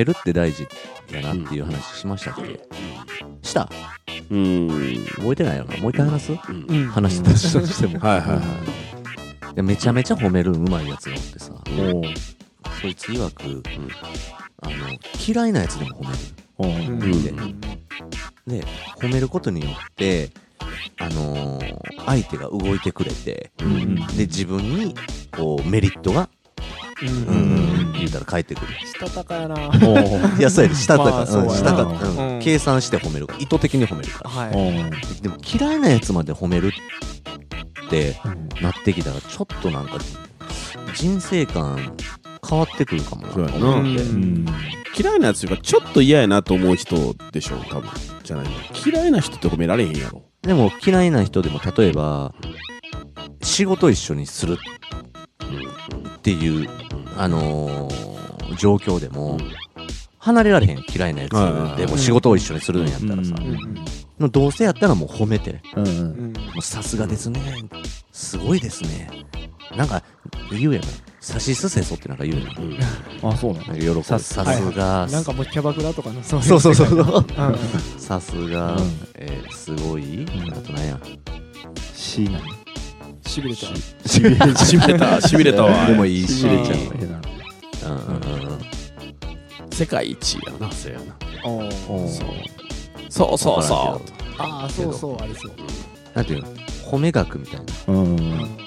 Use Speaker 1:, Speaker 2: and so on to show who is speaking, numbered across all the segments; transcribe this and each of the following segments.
Speaker 1: 褒めるって大事だなっていう話しましたっけ、した？
Speaker 2: うん。
Speaker 1: 覚えてないよな？もう一回話す、
Speaker 2: うん。
Speaker 3: うん
Speaker 1: 話したとしても。
Speaker 2: はいはいはい。
Speaker 1: でめちゃめちゃ褒めるうまいやつがおってさ。そいつ曰く、あの嫌いなやつでも褒める。
Speaker 4: おう。
Speaker 3: うん
Speaker 2: うん。
Speaker 1: でで褒めることによってあのー相手が動いてくれて、
Speaker 4: ん。
Speaker 1: で自分にこうメリットが、
Speaker 3: うん
Speaker 1: うん言うたら返ってくる
Speaker 3: したたかやな
Speaker 1: いやそうやでしたとか、
Speaker 3: まあそうやな
Speaker 1: したたか、
Speaker 3: うん
Speaker 1: 計算して褒めるから意図的に褒めるから
Speaker 3: はい
Speaker 1: でも嫌いなやつまで褒めるってなってきたらちょっとなんか人生観変わってくるかもなと
Speaker 2: そうやな
Speaker 1: 思って、
Speaker 4: うん
Speaker 2: 嫌いなやつというかちょっと嫌やなと思う人でしょ多分じゃないの嫌いな人って褒められへんやろ
Speaker 1: でも嫌いな人でも例えば仕事一緒にするっていう、あのー状況でも、離れられへん嫌いなやつ
Speaker 2: はいはいはい
Speaker 1: でも仕事を一緒にするんやったらさ、のどうせやったらもう褒めて
Speaker 4: うんうん。
Speaker 3: うん
Speaker 1: もうさすがですねすごいですね。なんか言うやんさしすせそってなんか言うやん。
Speaker 4: あそうなの
Speaker 1: 喜ぶさすが。
Speaker 3: なんかもうキャバクラとかの。そうい
Speaker 1: そう。そうそうそう。
Speaker 3: うん。
Speaker 1: さすが、
Speaker 4: うん。
Speaker 1: えーすごい、あとなんや。
Speaker 4: C なの
Speaker 3: しびれちゃう
Speaker 2: しびれしびれた。しびれたわ。
Speaker 1: でもいいしれちゃう
Speaker 3: うん
Speaker 1: うんうんうんうん。
Speaker 2: 世界一やなそうやな。
Speaker 3: お
Speaker 2: そうそうそ
Speaker 1: わ
Speaker 3: ああそうそうありそう。
Speaker 1: うなんていうの？褒め学みたいな。
Speaker 4: うん。
Speaker 3: うん
Speaker 2: う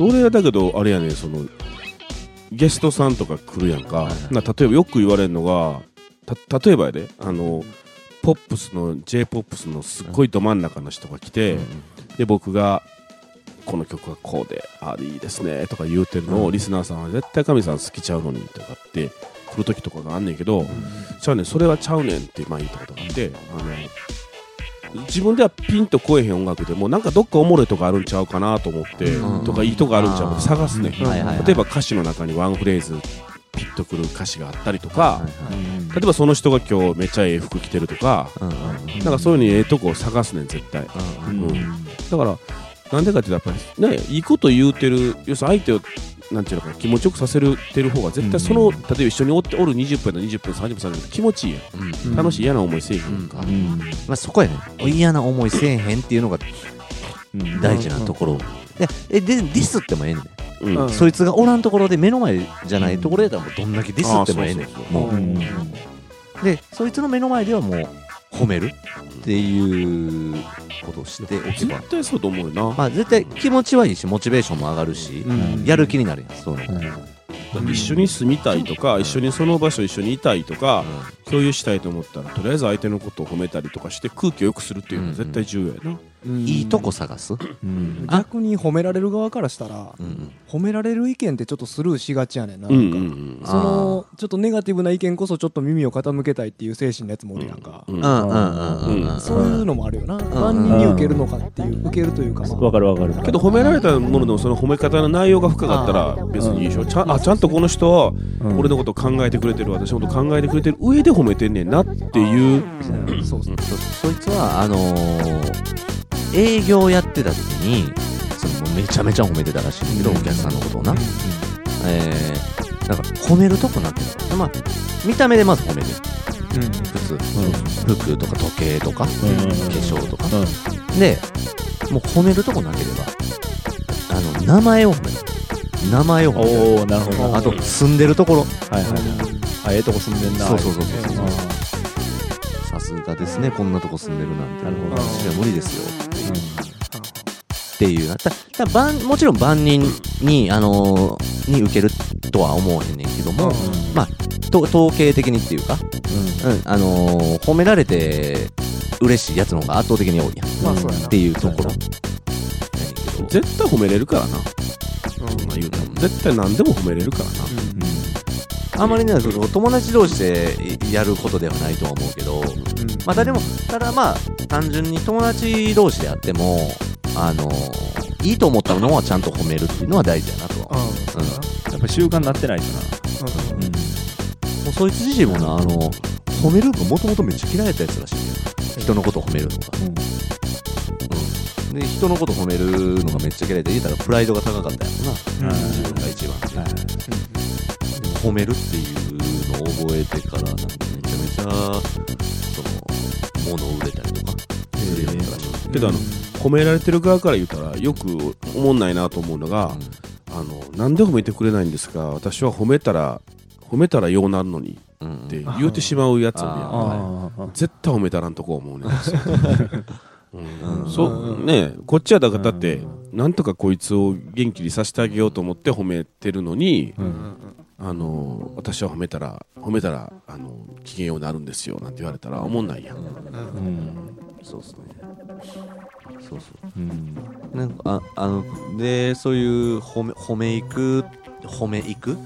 Speaker 2: 俺はだけどあれやねそのゲストさんとか来るやんか、な例えばよく言われるのがた例えばやであのポップスの j p o p スのすっごいど真ん中の人が来て、で僕がこの曲はこうでああいいですねとか言うてるのを、
Speaker 1: うん。
Speaker 2: リスナーさんは絶対神さん好きちゃうのにとかって来る時とかがあんねんけど、ちゃうねんそれはちゃうねんって前言ったこと。があってあの自分ではピンとこえへん音楽でもなんかどっかおもろいとこあるんちゃうかなと思って、
Speaker 1: うん。
Speaker 2: とかいいとこあるんちゃうかって探すねん、例えば歌詞の中にワンフレーズピッとくる歌詞があったりとか、
Speaker 1: はいはい
Speaker 2: 例えばその人が今日めっちゃええ服着てるとか、
Speaker 1: うんうん
Speaker 2: なんかそういうのにええとこを探すねん絶対。
Speaker 1: うん
Speaker 2: うんだからなんでかっていうとやっぱりねいいこと言うてる要するに相手をなんていうのかな気持ちよくさせるてる方が絶対その、例えば一緒におっておる20分や20分30分30分気持ちいいや
Speaker 1: うん。
Speaker 2: ん楽しい嫌な思いせえへん。か、
Speaker 4: うん。
Speaker 1: まあそこやね。嫌な思いせえへんっていうのが
Speaker 4: うん
Speaker 1: 大事なところ。でえでディスってもええねんそいつがおらんところで目の前じゃないところやったらもうどんだけディスってもええねんも。う
Speaker 4: うん。
Speaker 1: でそいつの目の前ではもう褒めるっていうことをしておけば。
Speaker 2: 絶対そうと思うよな、
Speaker 1: まあ絶対気持ちはいいしモチベーションも上がるし、
Speaker 3: うん。
Speaker 1: やる気になるやんそういうの、
Speaker 2: 一緒に住みたいとか一緒にその場所一緒にいたいとか共有したいと思ったらとりあえず相手のことを褒めたりとかして空気を良くするっていうのは絶対重要やな、
Speaker 1: いいとこ探す、
Speaker 4: うん。
Speaker 3: 逆に褒められる側からしたら
Speaker 1: うん
Speaker 3: 褒められる意見ってちょっとスルーしがちやねんな
Speaker 2: うんうん
Speaker 3: なんか。
Speaker 2: うん
Speaker 3: そのちょっとネガティブな意見こそちょっと耳を傾けたいっていう精神のやつもおるやんか。
Speaker 2: うん
Speaker 1: うん。うんうんうん
Speaker 2: うん。
Speaker 3: そういうのもあるよな。万人に受けるのかっていう受けるというかまあ。
Speaker 4: わかるわかる。
Speaker 2: けど褒められたものでもその褒め方の内容が深かったら別にいいでしょ。ちゃんあちゃんとこの人は
Speaker 4: うん。
Speaker 2: 俺のこと考えてくれてる私のこと考えてくれてる上で褒めてん。ねんなっていう
Speaker 3: そうそう。
Speaker 1: そそいつはあのー営業やってた時にそのめちゃめちゃ褒めてたらしいんだけど、お客さんのことをな、えー、なんか褒めるとこなってるまあ見た目でまず褒める。普通、服とか時計とか、化粧とか、でもう褒めるとこなければあの名前を褒める。名前を褒める。
Speaker 4: おおなるほど。
Speaker 1: あと住んでるところ。
Speaker 4: はいはいはい。あええとこ住んでんな。
Speaker 1: そうそうそうそう。
Speaker 4: あ
Speaker 1: さすがですねこんなとこ住んでるなんて。
Speaker 4: なるほど。
Speaker 1: 私は無理ですよ。っていうなたた万もちろん万人に、あのーに受けるとは思わへんねんけども、まあと統計的にっていうか、うん。あのー褒められて嬉しいやつの方が圧倒的に多いやん、
Speaker 3: まあそうやな。
Speaker 1: っていうところ。
Speaker 2: 絶対褒めれるからな。そんな言うても。絶対何でも褒めれるからな
Speaker 1: あまりねその友達同士でやることではないとは思うけど、まあ、誰もただまあ単純に友達同士であってもあのいいと思ったものはちゃんと褒めるっていうのは大事だなとは思う、
Speaker 4: やっぱ習慣になってないとな。
Speaker 1: もうそいつ自身もなあの褒めるのもともとめっちゃ嫌いやったやつらしいね人のことを褒めるのが、うん。で人のこと褒めるのがめっちゃ嫌いで言うたらプライドが高かったやろな、自分が一番。でも褒めるっていうのを覚えてからなんかめちゃめちゃその物を売れたりとかするようになったらしい
Speaker 2: けどあの褒められてる側から言ったらよく思んないなと思うのが、あのなんで褒めてくれないんですか私は褒めたら褒めたらようなるのに
Speaker 1: うんうん。
Speaker 2: って言うてしまうやつやん
Speaker 4: ああ
Speaker 2: 絶対褒めたらんとこ思うね うねこっちはだからだってなんとかこいつを元気にさせてあげようと思って褒めてるのに
Speaker 4: うん
Speaker 2: あの私は褒めたら褒めたらあの機嫌ようになるんですよなんて言われたら思んないやん。
Speaker 4: うん。
Speaker 1: そうですね。そうそ
Speaker 4: う。ん。
Speaker 1: うなんかああのでそういう褒め褒めいく褒めいく、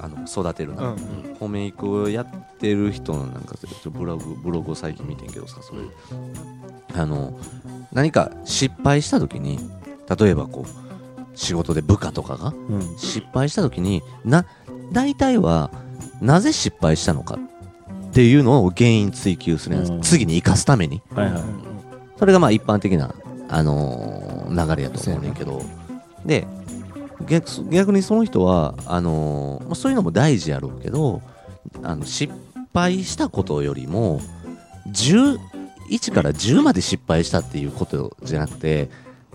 Speaker 1: あの育てるな、
Speaker 3: うん。
Speaker 1: 褒めいくをやってる人のなんかブログブログを最近見てんけどさそれあの何か失敗した時に例えばこう仕事で部下とかが
Speaker 4: うん。
Speaker 1: 失敗した時にな大体はなぜ失敗したのかっていうのを原因追求するやつ、
Speaker 4: うん。
Speaker 1: 次に生かすために。
Speaker 4: はいはい。
Speaker 1: それがまあ一般的な、あのー流れやと思うねんけど。で逆逆にその人はあのーまあ、そういうのも大事やろうけどあの失敗したことよりも10 1から10まで失敗したっていうことじゃなくて、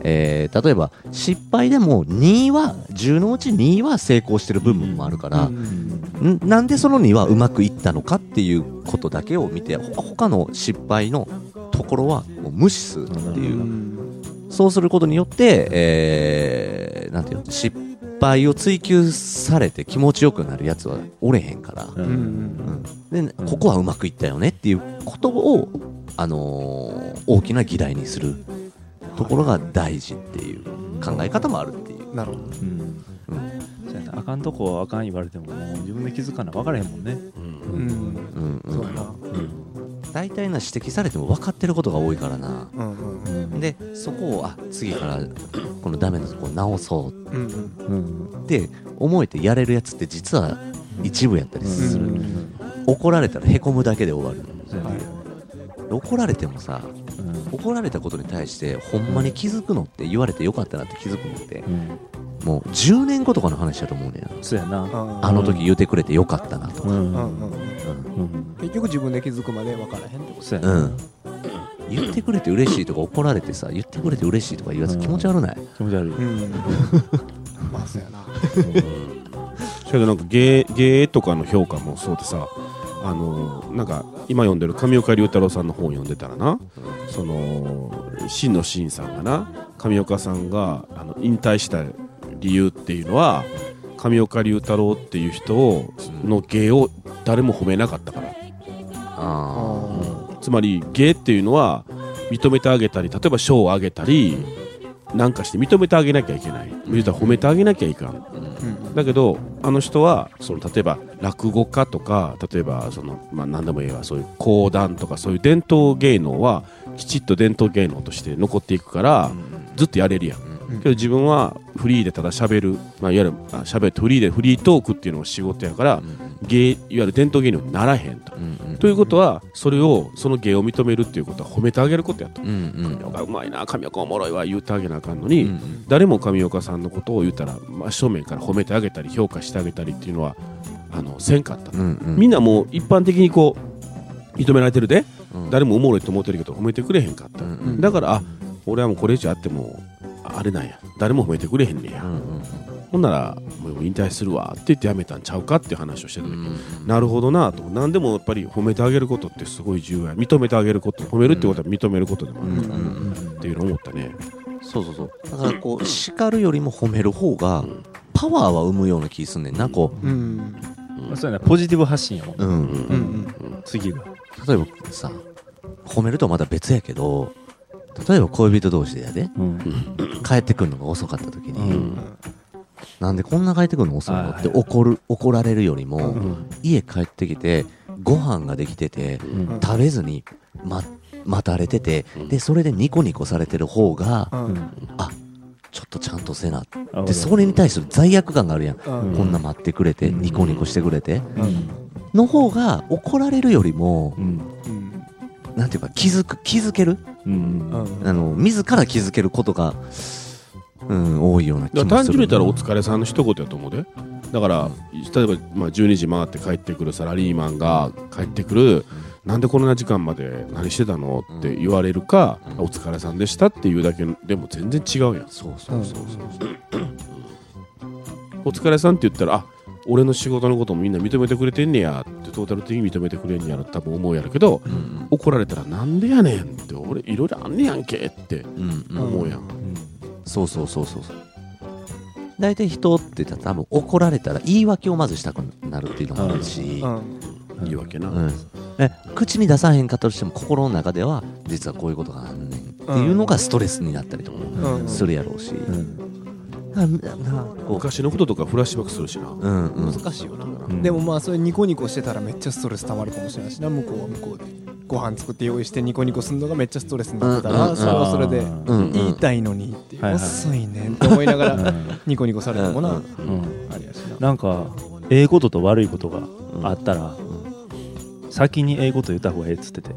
Speaker 1: えー例えば失敗でも2は10のうち2は成功してる部分もあるから、ん。なんでその2はうまくいったのかっていうことだけを見てほ他の失敗のところはもう無視するっていう、そうすることによって、えーなんていうの失敗を追求されて気持ちよくなるやつはおれへんから、
Speaker 4: うん。
Speaker 1: うん。でここはうまくいったよねっていうことを、あのー大きな議題にするところが大事っていう考え方もあるっていう。
Speaker 3: なるほど。
Speaker 4: うん。あかんとこあかん言われてももう自分で気づかな分からへんもんね。
Speaker 2: うん。
Speaker 3: うん。
Speaker 1: うん。うん。
Speaker 3: そうやな
Speaker 1: 大体な指摘されても分かってることが多いからな
Speaker 3: うん。うん。
Speaker 4: うん。
Speaker 1: でそこをあ次からこのダメなとこを直そう
Speaker 3: うん。うん。
Speaker 4: うん。
Speaker 1: って思えてやれるやつって実は一部やったりする、
Speaker 4: うん。
Speaker 1: 怒られたらへこむだけで終わる怒られてもさ
Speaker 4: うん。
Speaker 1: 怒られたことに対してほんまに気づくのって言われてよかったなって気づくのって
Speaker 4: うん。
Speaker 1: もう10年後とかの話だと思うね
Speaker 4: そうやな。
Speaker 3: うん
Speaker 1: あの時言うてくれてよかったなとか、
Speaker 3: 結局自分で気づくまで分からへんってこ
Speaker 1: う、
Speaker 4: そうやな。ん。
Speaker 1: 言ってくれて嬉しいとか怒られてさ言ってくれて嬉しいとか言わず気持ち悪ない、
Speaker 4: 気持ち悪い。
Speaker 3: とうん。まあそうやな。
Speaker 2: それでなんか芸芸とかの評価もそうでさあのなんか今読んでる上岡龍太郎さんの本読んでたらなその真の真さんがな上岡さんがあの引退した理由っていうのは上岡龍太郎っていう人をの芸を誰も褒めなかったから。
Speaker 1: あ
Speaker 2: つまり芸っていうのは認めてあげたり例えば賞をあげたりなんかして認めてあげなきゃいけない。言うたら褒めてあげなきゃいかん。
Speaker 3: うん。
Speaker 2: だけどあの人はその例えば落語家とか例えばその、まあ、何でもいいわそういう講談とかそういう伝統芸能はきちっと伝統芸能として残っていくからずっとやれるやんけど自分はフリーでただ喋る、まあ、いわゆるあ喋ってフリーでフリートークっていうのが仕事やから芸いわゆる伝統芸能にならへんと。ということはそれをその芸を認めるっていうことは褒めてあげることやと。
Speaker 1: うんうん。
Speaker 2: 神岡うまいな神岡おもろいわ言うてあげなあかんのに、
Speaker 1: うん
Speaker 2: 誰も上岡さんのことを言ったら真正面から褒めてあげたり評価してあげたりっていうのはあのせんかった、みんなもう一般的にこう認められてるで、
Speaker 1: うん。
Speaker 2: 誰もおもろいと思ってるけど褒めてくれへんかった、だからあ俺はもうこれ以上あってもあれなんや。誰も褒めてくれへんねや、
Speaker 1: うんうん
Speaker 2: ほんならもう引退するわって言ってやめたんちゃうかっていう話をしてた時、
Speaker 1: うん
Speaker 2: なるほどなと。何でもやっぱり褒めてあげることってすごい重要や。認めてあげること褒めるってことは認めることでもあるから、
Speaker 1: うんうん
Speaker 2: っていうのを思ったね、
Speaker 1: そうそうそう。だからこう叱るよりも褒める方がパワーは生むような気すんねんなこ
Speaker 3: う。ん。
Speaker 4: まあそうやな。ポジティブ発信やもん。
Speaker 1: う、うん、
Speaker 3: うん。うん
Speaker 4: 次が。
Speaker 1: 例えばさ褒めるとはまた別やけど例えば恋人同士でやで。
Speaker 4: うん。
Speaker 1: 帰ってくるのが遅かった時に、
Speaker 4: うん。
Speaker 1: なんでこんな帰ってくるの遅いのって怒る怒られるよりも、
Speaker 4: うん。
Speaker 1: 家帰ってきてご飯ができてて
Speaker 4: うん。
Speaker 1: 食べずに、ま、待たれててでそれでニコニコされてる方が
Speaker 3: うん。うん
Speaker 1: あちょっとちゃんとせな。
Speaker 4: あ
Speaker 1: でそれに対する罪悪感があるやん、
Speaker 3: うん。
Speaker 1: こんな待ってくれて
Speaker 4: うん。
Speaker 1: ニコニコしてくれて。
Speaker 4: うん。
Speaker 1: の方が怒られるよりも
Speaker 4: うん。
Speaker 3: うん
Speaker 1: なんていうか気づく気づける？
Speaker 4: うん。
Speaker 3: うん
Speaker 1: あの自ら気づけることが、うん、多いような気
Speaker 2: だから単
Speaker 1: もする
Speaker 2: 純に言ったらお疲れさんの一言やと思うで。だから、例えば、まあ、12時回って帰ってくるサラリーマンが帰ってくる、なんでこんな時間まで何してたのって言われるか、
Speaker 1: うん。
Speaker 2: お疲れさんでしたっていうだけでも全然違うやん。
Speaker 1: そうそうそうそう。
Speaker 2: お疲れさんって言ったらあ俺の仕事のこともみんな認めてくれてんねや。ってトータル的に認めてくれんねやろ。多分思うやろけど
Speaker 1: うんうん。
Speaker 2: 怒られたらなんでやねんって。俺いろいろあんねやんけって。
Speaker 1: うんうん。
Speaker 2: 思うやん、
Speaker 1: そうそうそうそうそう。大体人って言ったら多分怒られたら言い訳をまずしたくなるっていうのもあるし、
Speaker 3: うん。
Speaker 2: 言い訳な、
Speaker 1: うん。え口に出さへんかったとしても心の中では実はこういうことがあんねんっていうのがストレスになったりとか
Speaker 3: うん。
Speaker 1: するやろうし、
Speaker 4: うん
Speaker 2: 昔のこととかフラッシュバックするしな、
Speaker 1: う、うんうん、
Speaker 3: 難しいよな、
Speaker 4: ん
Speaker 3: でもまあそれニコニコしてたらめっちゃストレス溜まるかもしれな。いしな向こうは向こうで。ご飯作って用意してニコニコするのがめっちゃストレスになってたら、
Speaker 1: うん。
Speaker 3: それはそれで言いたいのにって、遅いねんって思いながら
Speaker 4: うん
Speaker 3: ニコニコされてもな、
Speaker 1: うん
Speaker 4: うん
Speaker 3: あれやしな。
Speaker 4: なんかええことと悪いことがあったら、先にええこと言った方がええっつってて、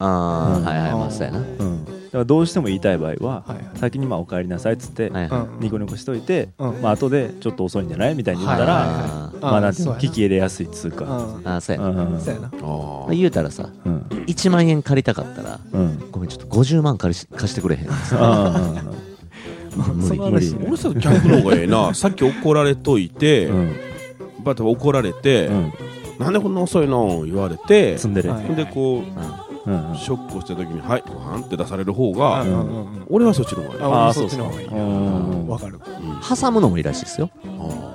Speaker 1: ああ、
Speaker 4: うん。
Speaker 1: はいはい。まあそうやな、
Speaker 4: うん、だからどうしても言いたい場合は、先にまあお帰りなさいっつって、ニコニコしといて、
Speaker 3: うん。
Speaker 4: まあ後でちょっと遅いんじゃないみたいに言ったら、まあなんてい。うの聞き入れやすいっつうか、
Speaker 3: うん。
Speaker 1: あーそうやな、言うたらさ
Speaker 4: うん。
Speaker 1: 1万円借りたかったら
Speaker 4: うん。
Speaker 1: ごめんちょっと50万借りし貸してくれへん。
Speaker 4: あ
Speaker 1: 無理
Speaker 4: 無理。
Speaker 2: あ俺さ逆の方がええな。さっき怒られといて、バ怒られて、
Speaker 4: うん。
Speaker 2: なんでこんな遅いの言われて
Speaker 4: で
Speaker 2: こうショックをした時に「はいご飯って出される方が、俺はそっちの方がいい。
Speaker 3: あ
Speaker 4: あ
Speaker 3: そっちの方がいい。
Speaker 4: うん。
Speaker 3: わかる。
Speaker 1: 挟むのもいいらしいですよ。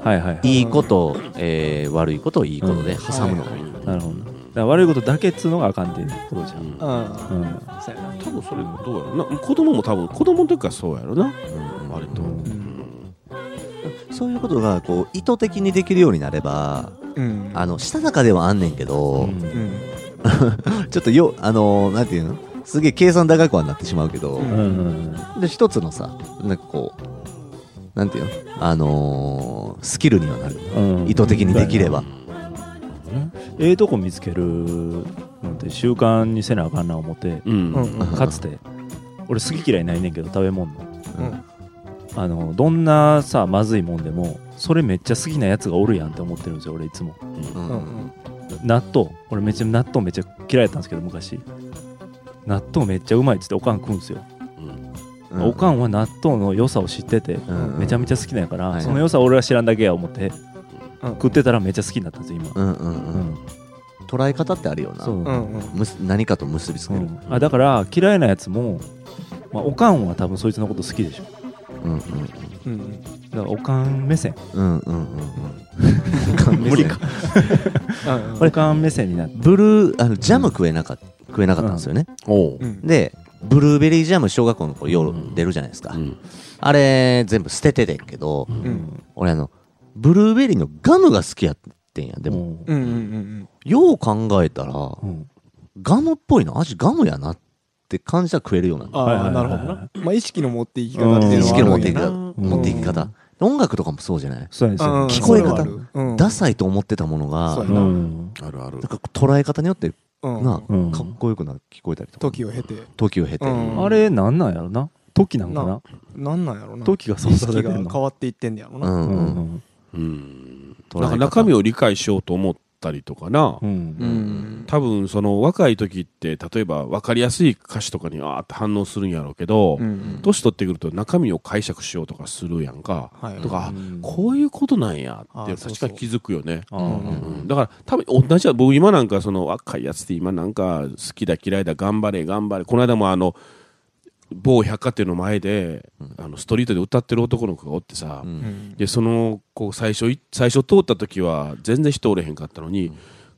Speaker 2: あ
Speaker 4: はいはい。
Speaker 1: いいこと、えー悪いことをいいことで挟むのもいい、
Speaker 4: なるほど。悪いことだけっつうのがあかんっていうことじゃん、
Speaker 2: うん。多分それどうやろな子供も多分子供の時からそうやろな。割と、
Speaker 4: うん。
Speaker 1: そういうことがこう意図的にできるようになれば
Speaker 3: うん。
Speaker 1: あのしたたかではあんねんけど、
Speaker 4: うん
Speaker 3: うん
Speaker 1: ちょっとよあのなんていうの？すげえ計算高くはなってしまうけど、
Speaker 3: うん。
Speaker 4: うんうん
Speaker 1: で一つのさなんかこうなんていうの？あのースキルにはなる。
Speaker 4: うん。
Speaker 1: 意図的にできれば、
Speaker 4: ええとこ見つけるのって習慣にせなあかんな思って
Speaker 2: うん。
Speaker 3: うん。うん
Speaker 4: かつて俺好き嫌いないねんけど食べ物。の
Speaker 3: うん。
Speaker 4: あのどんなさまずいもんでもそれめっちゃ好きなやつがおるやんって思ってるんですよ俺いつも。
Speaker 1: うん。
Speaker 3: うん。うん
Speaker 4: 納豆。俺めっちゃ納豆めっちゃ嫌いだったんですけど昔。納豆めっちゃうまいっつっておかん食うんですよ、
Speaker 1: うん。
Speaker 4: おかんは納豆の良さを知ってて
Speaker 1: うん。
Speaker 4: めちゃめちゃ好きなんやから、
Speaker 1: はい。
Speaker 4: その良さを俺は知らんだけや思って
Speaker 3: うん。
Speaker 4: 食ってたらめっちゃ好きになったんですよ今、
Speaker 1: うんうんう
Speaker 4: うん。ん
Speaker 1: 捉え方ってあるよな。
Speaker 4: そう、
Speaker 3: うんうん
Speaker 1: むす何かと結びつける、
Speaker 4: う。んあだから嫌いなやつも、まあ、おかんは多分そいつのこと好きでしょ。
Speaker 1: うん。うん
Speaker 3: うん
Speaker 4: だからおかん目線。
Speaker 1: うんうんうん
Speaker 4: 無理か
Speaker 3: うん。
Speaker 4: おか。ん目線になって
Speaker 1: ブルーあのジャム食えなかった食えなかったんですよね、
Speaker 2: おう。
Speaker 3: うん。
Speaker 1: でブルーベリージャム小学校の頃夜出るじゃないですか、
Speaker 2: うん。
Speaker 1: あれ全部捨てててんけど、
Speaker 3: うん。
Speaker 1: 俺あのブルーベリーのガムが好きやってんやでも、
Speaker 4: も
Speaker 3: うんうんうん
Speaker 1: よう考えたら
Speaker 4: う、うん。
Speaker 1: ガムっぽいの味ガムやなって感じたら食えるようにな。
Speaker 3: あ
Speaker 4: はいはいはい
Speaker 3: あなるほどな。まあ意識の持っていき方っていうのは
Speaker 1: 意識の持っていき方。
Speaker 3: うん。
Speaker 1: 持っていき方、音楽とかもそうじゃない、
Speaker 4: そうですよ、
Speaker 3: うん。
Speaker 1: 聞こえ方。ダサいと思ってたものが
Speaker 2: あるある。
Speaker 1: なんか捉え方によって
Speaker 3: うん。
Speaker 1: な、
Speaker 4: うん。
Speaker 1: かっこよくな聞こえたりとか。
Speaker 3: 時を経て。
Speaker 1: 時を経て、
Speaker 3: うん。
Speaker 4: あれなんなんやろな？時なんかな？
Speaker 3: ななんなんやろな。
Speaker 4: 時がそうされてんの？
Speaker 3: 変わっていってんねやろ
Speaker 1: う
Speaker 3: なん
Speaker 4: う
Speaker 1: うん。
Speaker 4: ん。
Speaker 2: うん。なんか中身を理解しようと思ったりとかな、
Speaker 4: うん。
Speaker 3: うん。
Speaker 2: 多分その若い時って例えば分かりやすい歌詞とかにあーって反応するんやろうけど、
Speaker 3: うん
Speaker 2: 年取ってくると中身を解釈しようとかするやんか、
Speaker 3: はい。
Speaker 2: とか、
Speaker 4: うん。
Speaker 2: こういうことなんやって確かに気づくよね。
Speaker 4: あ
Speaker 3: うん
Speaker 2: うんだから多分同じだ僕今なんかその若いやつって今なんか好きだ嫌いだ頑張れ頑張れ。この間もあの某百貨店の前で、あのストリートで歌ってる男の子がおってさ、でその子最初い最初通った時は全然人おれへんかったのに、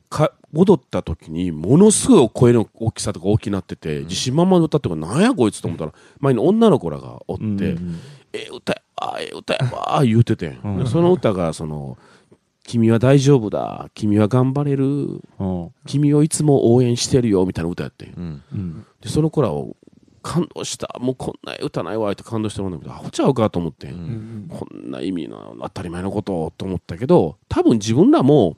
Speaker 2: か戻った時にものすごい声の大きさとか大きくなってて、自信満々で歌ってるからなんやこいつと思ったら前に女の子らがおって、
Speaker 4: うん
Speaker 2: ええ歌やわええ歌やわ言うててその歌がその「君は大丈夫だ君は頑張れる
Speaker 4: うん。
Speaker 2: 君をいつも応援してるよ」みたいな歌やってん。
Speaker 1: うん。
Speaker 4: うん。
Speaker 2: でその子らを感動した。もうこんな歌ないわって感動してもらうんだけどアホちゃうかと思って。ん、
Speaker 1: うん。
Speaker 3: うん
Speaker 2: こんな意味の当たり前のことをと思ったけど多分自分らも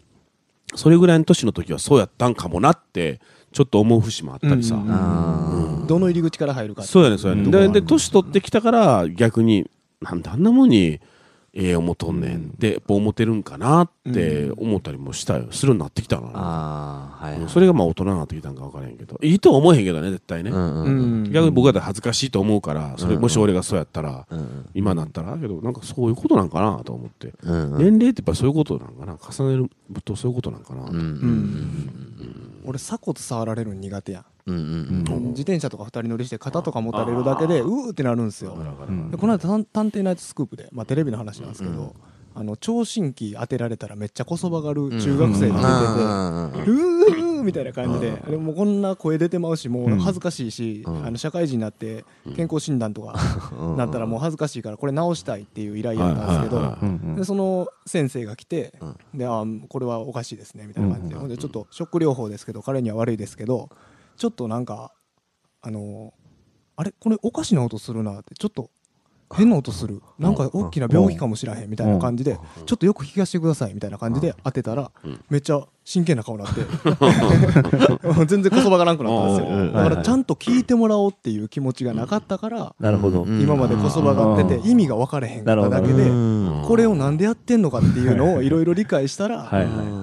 Speaker 2: それぐらいの年の時はそうやったんかもなってちょっと思う節もあったりさ、
Speaker 3: どの入り口から入るか
Speaker 2: そうやねそうやね、
Speaker 4: うん。
Speaker 2: でで年取ってきたから逆になんであんなもんにええ思とんねん。でやっぱ思ってるんかなって思ったりもしたよ。するようになってきたの。
Speaker 1: ああはい、はい、
Speaker 2: それがまあ大人になってきたんか分からへんけど。いいとは思えへんけどね絶対ね、
Speaker 1: うんうん
Speaker 3: う
Speaker 1: うん。
Speaker 3: ん。
Speaker 2: 逆に僕だったら恥ずかしいと思うからそれ
Speaker 1: うん
Speaker 2: もし俺がそうやったら
Speaker 1: うん
Speaker 2: 今なったらけどなんかそういうことなんかなと思って。
Speaker 1: うんうん。
Speaker 2: 年齢ってやっぱそういうことなんかな。重ねるとそういうことなんかな。
Speaker 1: うんうん
Speaker 3: 俺鎖骨触られるの苦手やん
Speaker 1: うんうん
Speaker 4: うん
Speaker 3: 自転車とか二人乗りして肩とか持たれるだけでうーってなるんですよ。でこの間探探偵ナイトスクープで、まあ、テレビの話なんですけど、
Speaker 1: うん
Speaker 3: あの聴診器当てられたらめっちゃこそばがる中学生が出てて、うーみたいな感じで、でもこんな声出てまうし、もう
Speaker 4: うん。
Speaker 3: 恥ずかしいし、
Speaker 1: うん。
Speaker 3: あの社会人になって健康診断とか
Speaker 1: うん
Speaker 3: なったらもう恥ずかしいから、これ直したいっていう依頼やったんですけど、でその先生が来て、
Speaker 1: うん。
Speaker 3: であこれはおかしいですねみたいな感じで、でちょっとショック療法ですけど、彼には悪いですけど、ちょっとなんか、あのあれ、これおかしな音するなって、ちょっと変な音する、なんか大きな病気かもしらへんみたいな感じで、ちょっとよく聞かせてくださいみたいな感じで当てたら
Speaker 2: うん、
Speaker 3: めっちゃ真剣な顔になって、全然こそばがなくなったんですよ。
Speaker 2: うん
Speaker 3: だからちゃんと聞いてもらおうっていう気持ちがなかったから、
Speaker 4: なるほど。
Speaker 1: うん。
Speaker 3: 今までこそばがってて意味が分かれへんかっただけで、
Speaker 1: うん。
Speaker 3: これをなんでやってんのかっていうのをいろいろ理解したら。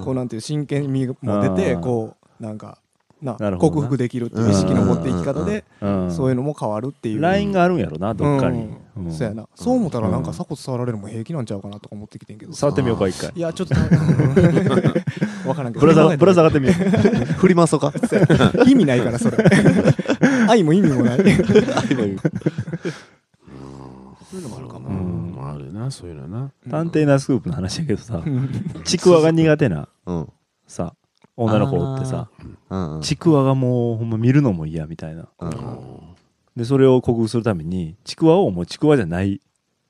Speaker 3: こうなんていう真剣味も出てこうなんかな克服できるっていう意識の持っていき方で
Speaker 4: うん
Speaker 3: そういうのも変わるっていう。
Speaker 4: ラインがあるんやろな、どっかに。
Speaker 3: うん。
Speaker 4: ん。
Speaker 3: そうやな。そう思ったらなんか鎖骨触られるのも平気なんちゃうかなとか思ってきてんけど。
Speaker 4: 触ってみようか、一回。
Speaker 3: い。やちょっと分からんけど。
Speaker 4: ぶら下がぶら下がってみよう。
Speaker 1: 振りますか。
Speaker 3: 意味ないからそれ。愛も意味もない。そういうのもあるかも。
Speaker 4: うん。
Speaker 2: まああるなそういうのな。
Speaker 4: 探偵なスクープの話やけどさ、ちくわが苦手な
Speaker 1: うん。
Speaker 4: さ、女の子おってさ、
Speaker 1: うんうん。
Speaker 4: ちくわがもうほんま見るのも嫌みたいな。
Speaker 1: うん
Speaker 4: で、それを克服するために、ちくわをもうちくわじゃない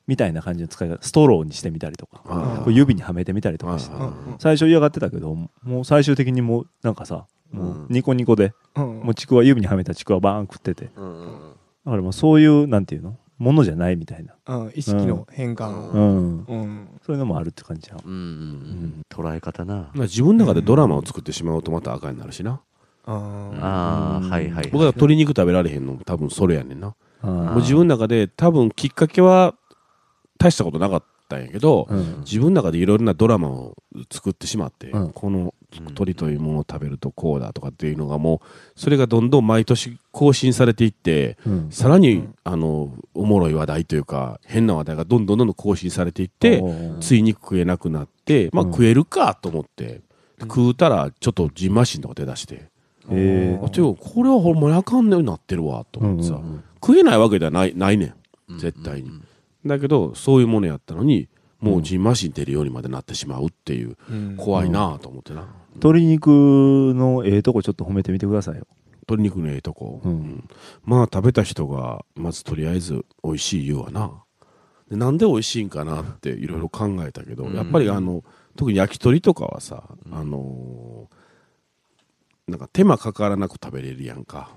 Speaker 4: みたいな感じの使い方、ストローにしてみたりとか、
Speaker 2: あ
Speaker 4: こう指にはめてみたりとかして。
Speaker 2: あ
Speaker 4: 最初嫌がってたけど、もう最終的にもうなんかさ、もうニコニコで、
Speaker 3: うん
Speaker 4: もうちくわ、指にはめたちくわバーン食ってて。だからもうそういう、なんていうの？ものじゃないみたいな。
Speaker 3: うん意識の変換。を
Speaker 4: うん。
Speaker 3: うん。
Speaker 4: そういうのもあるって感じや。ん。
Speaker 1: うんうん。捉え方な。
Speaker 2: まあ自分の中でドラマを作ってしまうとまた赤になるしな
Speaker 3: あ
Speaker 1: ああはいはい
Speaker 2: 僕は鶏肉食べられへんのも多分それやねんな。
Speaker 4: あ
Speaker 2: もう自分の中で多分きっかけは大したことなかったんやけど、
Speaker 4: うん。
Speaker 2: 自分の中でいろいろなドラマを作ってしまって、
Speaker 4: うん。
Speaker 2: この鳥というものを食べるとこうだとかっていうのがもうそれがどんどん毎年更新されていって
Speaker 4: うん。
Speaker 2: さらに、あのおもろい話題というか変な話題がどんどんどんどん更新されていってついに食えなくなって、まあ、
Speaker 4: うん。
Speaker 2: 食えるかと思って、食うたらちょっとジンマシンとか出だして、
Speaker 4: へ
Speaker 2: あていうかこれはほんまにあかんようになってるわと思ってさ、
Speaker 4: うんうん
Speaker 2: 食えないわけではないないねん。絶対に、だけどそういうものやったのにもうジンマシン出るようにまでなってしまうっていう、
Speaker 3: うん。
Speaker 2: 怖いなと思ってな。
Speaker 4: 鶏肉のええとこちょっと褒めてみてくださいよ。
Speaker 2: 鶏肉のええとこ、
Speaker 4: うん。
Speaker 2: うん。まあ食べた人がまずとりあえず美味しい言うわな。でなんで美味しいんかなっていろいろ考えたけど、やっぱりあの特に焼き鳥とかはさ、あのーなんか手間かからなく食べれるやんか。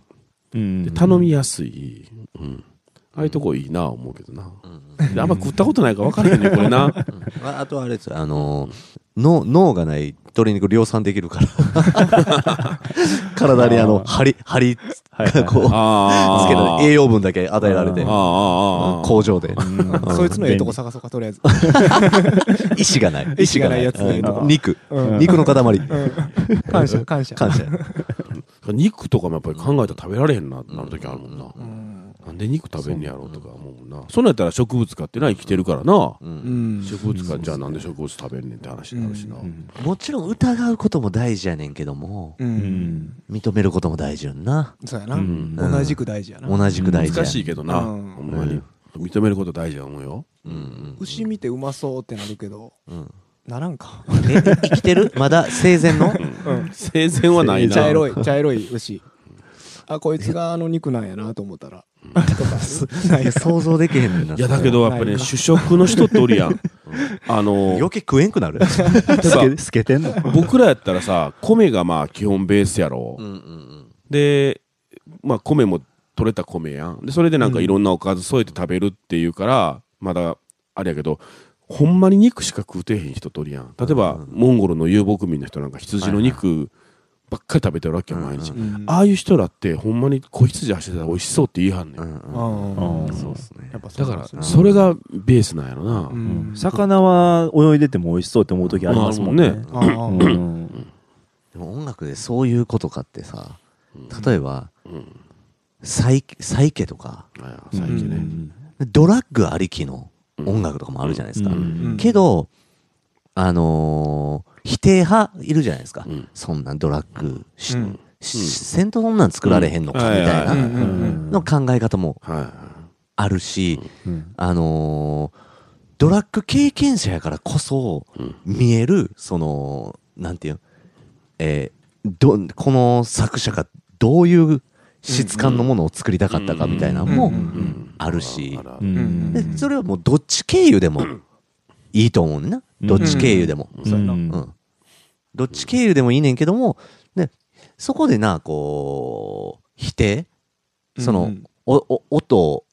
Speaker 4: うん。
Speaker 2: で頼みやすい、うん、ああいうとこいいな思うけどな、であんま食ったことないから分からへんねんこれな。
Speaker 1: ああとあれですよ。あのー脳脳がない鶏肉量産できるから。体にあの針針
Speaker 4: はいはい
Speaker 1: がこう
Speaker 2: あ
Speaker 1: つけられ栄養分だけ与えられて。
Speaker 2: ああああああ
Speaker 1: 工場で。
Speaker 3: うん。そいつのええとこ探そうかとりあえず。
Speaker 1: 意志がない。
Speaker 3: 意志がないやつ
Speaker 1: 肉。
Speaker 3: うん。
Speaker 1: 肉の塊。
Speaker 3: うん。感謝感謝。
Speaker 1: 感謝。
Speaker 2: 肉とかもやっぱり考えたら食べられへんななる時あるもんな、
Speaker 3: うん
Speaker 2: なんで肉食べんねやろうとか思うもんな。そんなんやったら植物かってな生きてるからな、
Speaker 3: うん。
Speaker 2: 植物かじゃあなんで植物食べんねんって話になるしな、
Speaker 4: うん。
Speaker 1: もちろん疑うことも大事やねんけども
Speaker 3: う
Speaker 4: うん。ん
Speaker 1: 認めることも大事やんな。
Speaker 3: そうやな。
Speaker 4: うん。
Speaker 3: 同じく大事やな。
Speaker 1: 同じく大事や
Speaker 2: 難しいけどな、
Speaker 3: うん。
Speaker 2: ほんまに。認めること大事だと思うよ。
Speaker 1: うんうん
Speaker 3: 牛見てうまそうってなるけど
Speaker 1: うん。
Speaker 3: ならんか。
Speaker 1: え生きてる？まだ？生前の？
Speaker 3: うん。
Speaker 2: 生前はないな。
Speaker 3: 茶色い茶色い牛。あこいつがあの肉なんやなと思ったらとか
Speaker 1: 想像できへんねんな。い
Speaker 2: やだけどやっぱりね主食の人っておるやん。あの
Speaker 1: 余計食えんくなる。
Speaker 4: 透けてんの。
Speaker 2: 僕らやったらさ米がまあ基本ベースやろ、
Speaker 1: うんうん
Speaker 2: でまあ米も取れた米やん。でそれでなんかいろんなおかず添えて食べるっていうから、まだあれやけどほんまに肉しか食うてへん人とおるやん。例えば、モンゴルの遊牧民の人なんか羊の肉ばっかり食べてるわけよ毎日、
Speaker 3: うん
Speaker 2: ああいう人らってほんまに子羊走ってたら美味しそうって言いはんねん、
Speaker 3: あ
Speaker 4: うん
Speaker 1: そうですね。
Speaker 3: やっぱそ
Speaker 2: だからそれがベースなんやろな、
Speaker 3: うん。
Speaker 4: 魚は泳いでても美味しそうって思う時ありますもんね。
Speaker 1: でも音楽でそういうことかってさ例えば
Speaker 2: うん
Speaker 1: ケとか。
Speaker 2: ね、
Speaker 1: ドラッグありきの音楽とかもあるじゃないですか、けどあのー否定派いるじゃないですか、
Speaker 2: うん。
Speaker 1: そんなんドラッグし、
Speaker 3: うん。
Speaker 1: しせんとそんなん作られへんのかみたいな。の考え方も
Speaker 2: は
Speaker 1: あるし、
Speaker 4: うん。
Speaker 1: あのードラッグ経験者やからこそ見えるそのなんていうのえーどこの作者がどういう質感のものを作りたかったかみたいなのもあるし。それはもうどっち経由でもいいと思うねんな。どっち経由でも、
Speaker 3: う
Speaker 4: ん、
Speaker 1: どっち経由でもいいねんけどもでそこでなこう否定その、
Speaker 3: うん
Speaker 1: おお音を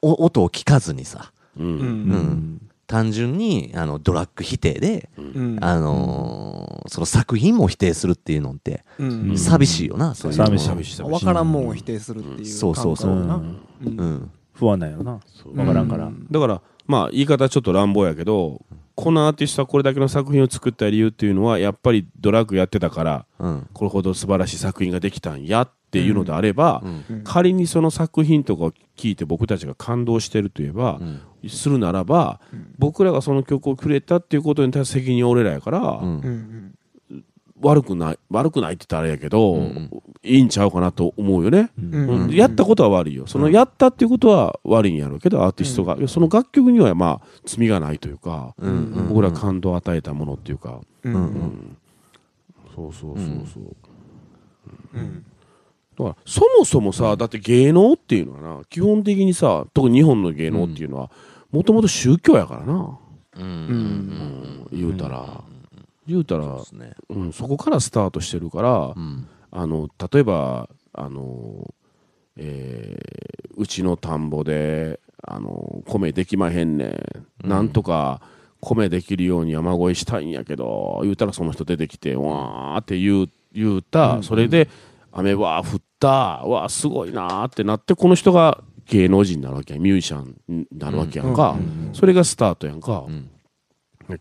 Speaker 1: お音を聞かずにさ
Speaker 2: うん。
Speaker 3: うん。
Speaker 1: うん。単純にあのドラッグ否定で、
Speaker 3: うん。
Speaker 1: あのーその作品も否定するっていうのって
Speaker 3: うん。
Speaker 1: 寂しいよな、そういうの。
Speaker 4: 寂しい
Speaker 2: 寂しい寂しい。
Speaker 3: 分からんもんを否定するっていう
Speaker 1: そうそうそう。
Speaker 4: うん
Speaker 3: うん。
Speaker 1: うん。
Speaker 4: 不安なんやろな。
Speaker 2: そう。
Speaker 4: わからんから。
Speaker 2: だからまあ言い方ちょっと乱暴やけどこのアーティストはこれだけの作品を作った理由っていうのはやっぱりドラッグやってたから
Speaker 1: うん。
Speaker 2: これほど素晴らしい作品ができたんやっていうのであれば、
Speaker 1: うん。
Speaker 3: うん。
Speaker 2: 仮にその作品とかを聞いて僕たちが感動してるといえば
Speaker 1: う、ん。
Speaker 2: するならば、
Speaker 3: うん。
Speaker 2: 僕らがその曲をくれたっていうことに対して責任は俺らやから、
Speaker 1: うん。
Speaker 3: うん
Speaker 2: 悪くない悪くないって言ったらあれやけど、
Speaker 1: うん
Speaker 2: いいんちゃうかなと思うよね、
Speaker 4: うん。
Speaker 3: うん。
Speaker 2: うんやったことは悪いよ。そのやったっていうことは悪いんやろうけどアーティストが、いやその楽曲にはまあ罪がないというか、
Speaker 1: うん。うん。
Speaker 2: 僕ら感動を与えたものっていうか、
Speaker 3: うん。
Speaker 1: うん。
Speaker 2: うん。そうそうそうそう、
Speaker 3: うん。
Speaker 2: だからそもそもさだって芸能っていうのはな基本的にさ特に日本の芸能っていうのはもともと宗教やからな、
Speaker 1: うん。
Speaker 2: うん。言うたら、言うたら
Speaker 1: そうね。
Speaker 2: うん、そこからスタートしてるから、
Speaker 1: うん。
Speaker 2: あの例えばあの、えーうちの田んぼであの米できまへんねん、
Speaker 1: うん。
Speaker 2: なんとか米できるように山越えしたいんやけど言うたらその人出てきてわーって言う言うた、それで雨わー降ったわーすごいなーってなってこの人が芸能人になるわけやミュージシャンになるわけやんか、それがスタートやんか、
Speaker 1: うん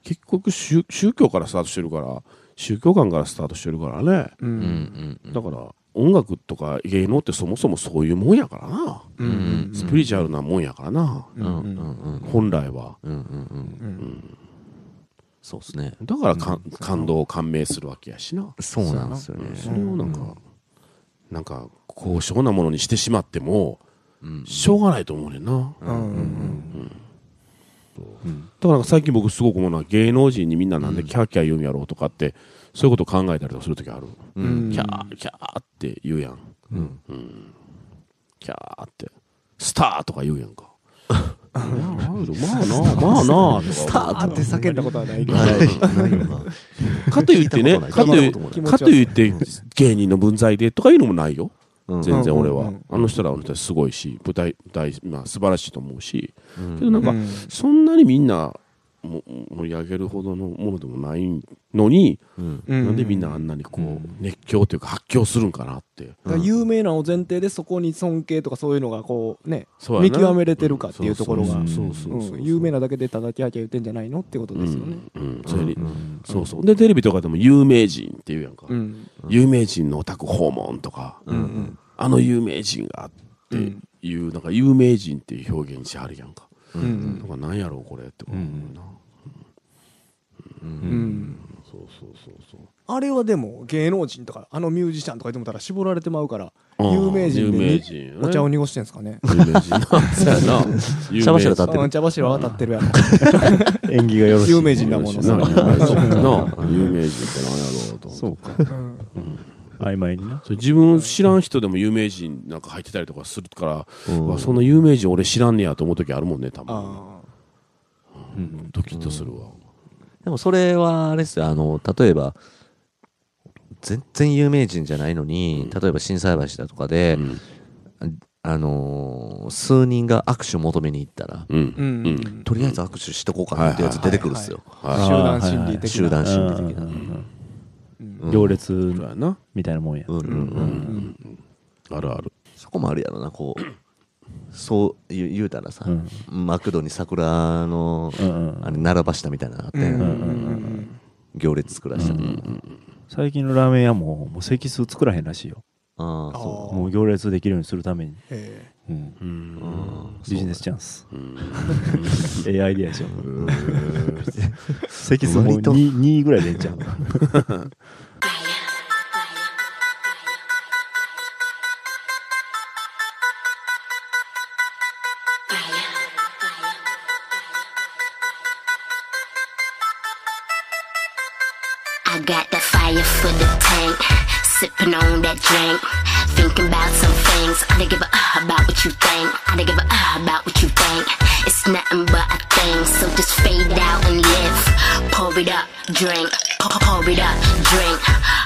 Speaker 2: 結局宗宗教からスタートしてるから宗教観からスタートしてるからね。
Speaker 3: う
Speaker 1: うん。ん。うん。
Speaker 2: だから音楽とか芸能ってそもそもそういうもんやからな、
Speaker 3: うん。
Speaker 2: スピリチュアルなもんやからな、
Speaker 1: うん。うん。うん。
Speaker 2: 本来は。
Speaker 1: うん。うん。うん。
Speaker 3: うん。
Speaker 1: そうですね。
Speaker 2: だからか、感動を感銘するわけやしな、
Speaker 1: そうなんですよね。
Speaker 2: それをなんか、なんか高尚なものにしてしまっても
Speaker 1: うん。
Speaker 2: しょうがないと思うねんな、
Speaker 3: うん。うん
Speaker 2: だから最近僕すごく思うのは芸能人にみんななんでキャーキャー言うんやろうとかってそういうこと考えたりとかするときある、
Speaker 1: う
Speaker 3: うん。ん
Speaker 2: キャーキャーって言うやん。
Speaker 1: うん。
Speaker 2: キャーってスターとか言うやんか。まあな まあなスタ
Speaker 3: あって叫んだことはないけど。
Speaker 2: かといってねかといって芸人の分際でとかいうのもないよ。
Speaker 1: うん
Speaker 2: 全然俺は、あの人らはすごいし舞台舞台、まあ、素晴らしいと思うし。
Speaker 1: うん。
Speaker 2: けどなんか、
Speaker 3: うん。
Speaker 2: そんなにみんなも盛り上げるほどのものでもないのに、
Speaker 1: うん。
Speaker 3: うん
Speaker 2: なんでみんなあんなにこう、
Speaker 1: うん。
Speaker 2: 熱狂というか発狂するんかなって。
Speaker 3: 有名なのを前提でそこに尊敬とかそういうのがこうね見極めれてるかっていうところが有名なだけでただキャーキャー言ってんじゃないのってことですよね。
Speaker 2: うんうんそれに
Speaker 1: うん。
Speaker 2: そうそう。でテレビとかでも有名人っていうやんか、
Speaker 3: うん。
Speaker 2: 有名人のお宅訪問とか、あの有名人がっていう、なんか有名人っていう表現にしはるやんか、
Speaker 3: うんうん。
Speaker 2: なん。かなんやろうこれって思うな、
Speaker 3: うん。
Speaker 2: そうそうそうそう。
Speaker 3: あれはでも芸能人とかあのミュージシャンとかでもたら絞られてまうから有名人で
Speaker 2: 有名
Speaker 3: に
Speaker 2: 人
Speaker 3: お茶を濁してんすかね。
Speaker 2: 有名人。なそうやな。有名人。
Speaker 1: 茶柱立ってる。
Speaker 3: うん茶柱は当たってるやろ。
Speaker 4: 縁起がよろしい。
Speaker 3: 有名人だもの
Speaker 2: 有名人。ってなんやろうと
Speaker 4: そうか。
Speaker 3: うん
Speaker 4: 曖昧にな。
Speaker 2: それ自分知らん人でも有名人なんか入ってたりとかするから、
Speaker 1: うん。
Speaker 2: わそんな有名人俺知らんねやと思う時あるもんね多分。
Speaker 3: あ
Speaker 4: うん。
Speaker 2: ドキッとするわ、
Speaker 1: でもそれはあれですよ。あの例えば全然有名人じゃないのに例えば心斎橋だとかで、あのー数人が握手求めに行ったら、
Speaker 2: う
Speaker 3: うん。うん。
Speaker 1: とりあえず握手しとこうかなってやつ出てくるんですよ、
Speaker 3: 集団心理的な。
Speaker 1: 集団心理的な。
Speaker 4: うん
Speaker 1: ううん
Speaker 4: 行列みたいなもんや。
Speaker 2: あるある。
Speaker 1: そこもあるやろなこう。そう言う言うたらさ、
Speaker 4: うん。
Speaker 1: マクドに桜の、あれ並ばしたみたいなのあって、行列作らしたり、
Speaker 4: 最近のラーメン屋ももう席数作らへんらしいよ。
Speaker 1: ああそ
Speaker 3: あ
Speaker 4: もう行列できるようにするために。ビジネスチャンス。
Speaker 2: うん
Speaker 4: ええアイディアでしょ。
Speaker 1: うーん
Speaker 4: 席数も
Speaker 1: 割と
Speaker 4: 2, 2ぐらいでええんちゃう
Speaker 5: I got that fire for the tank, sipping on that drink, thinking about some things. I don't give a uh about what you think. I don't give a uh about what you think. It's nothing but a thing, so just fade out and live. It up, drink, it up, drink.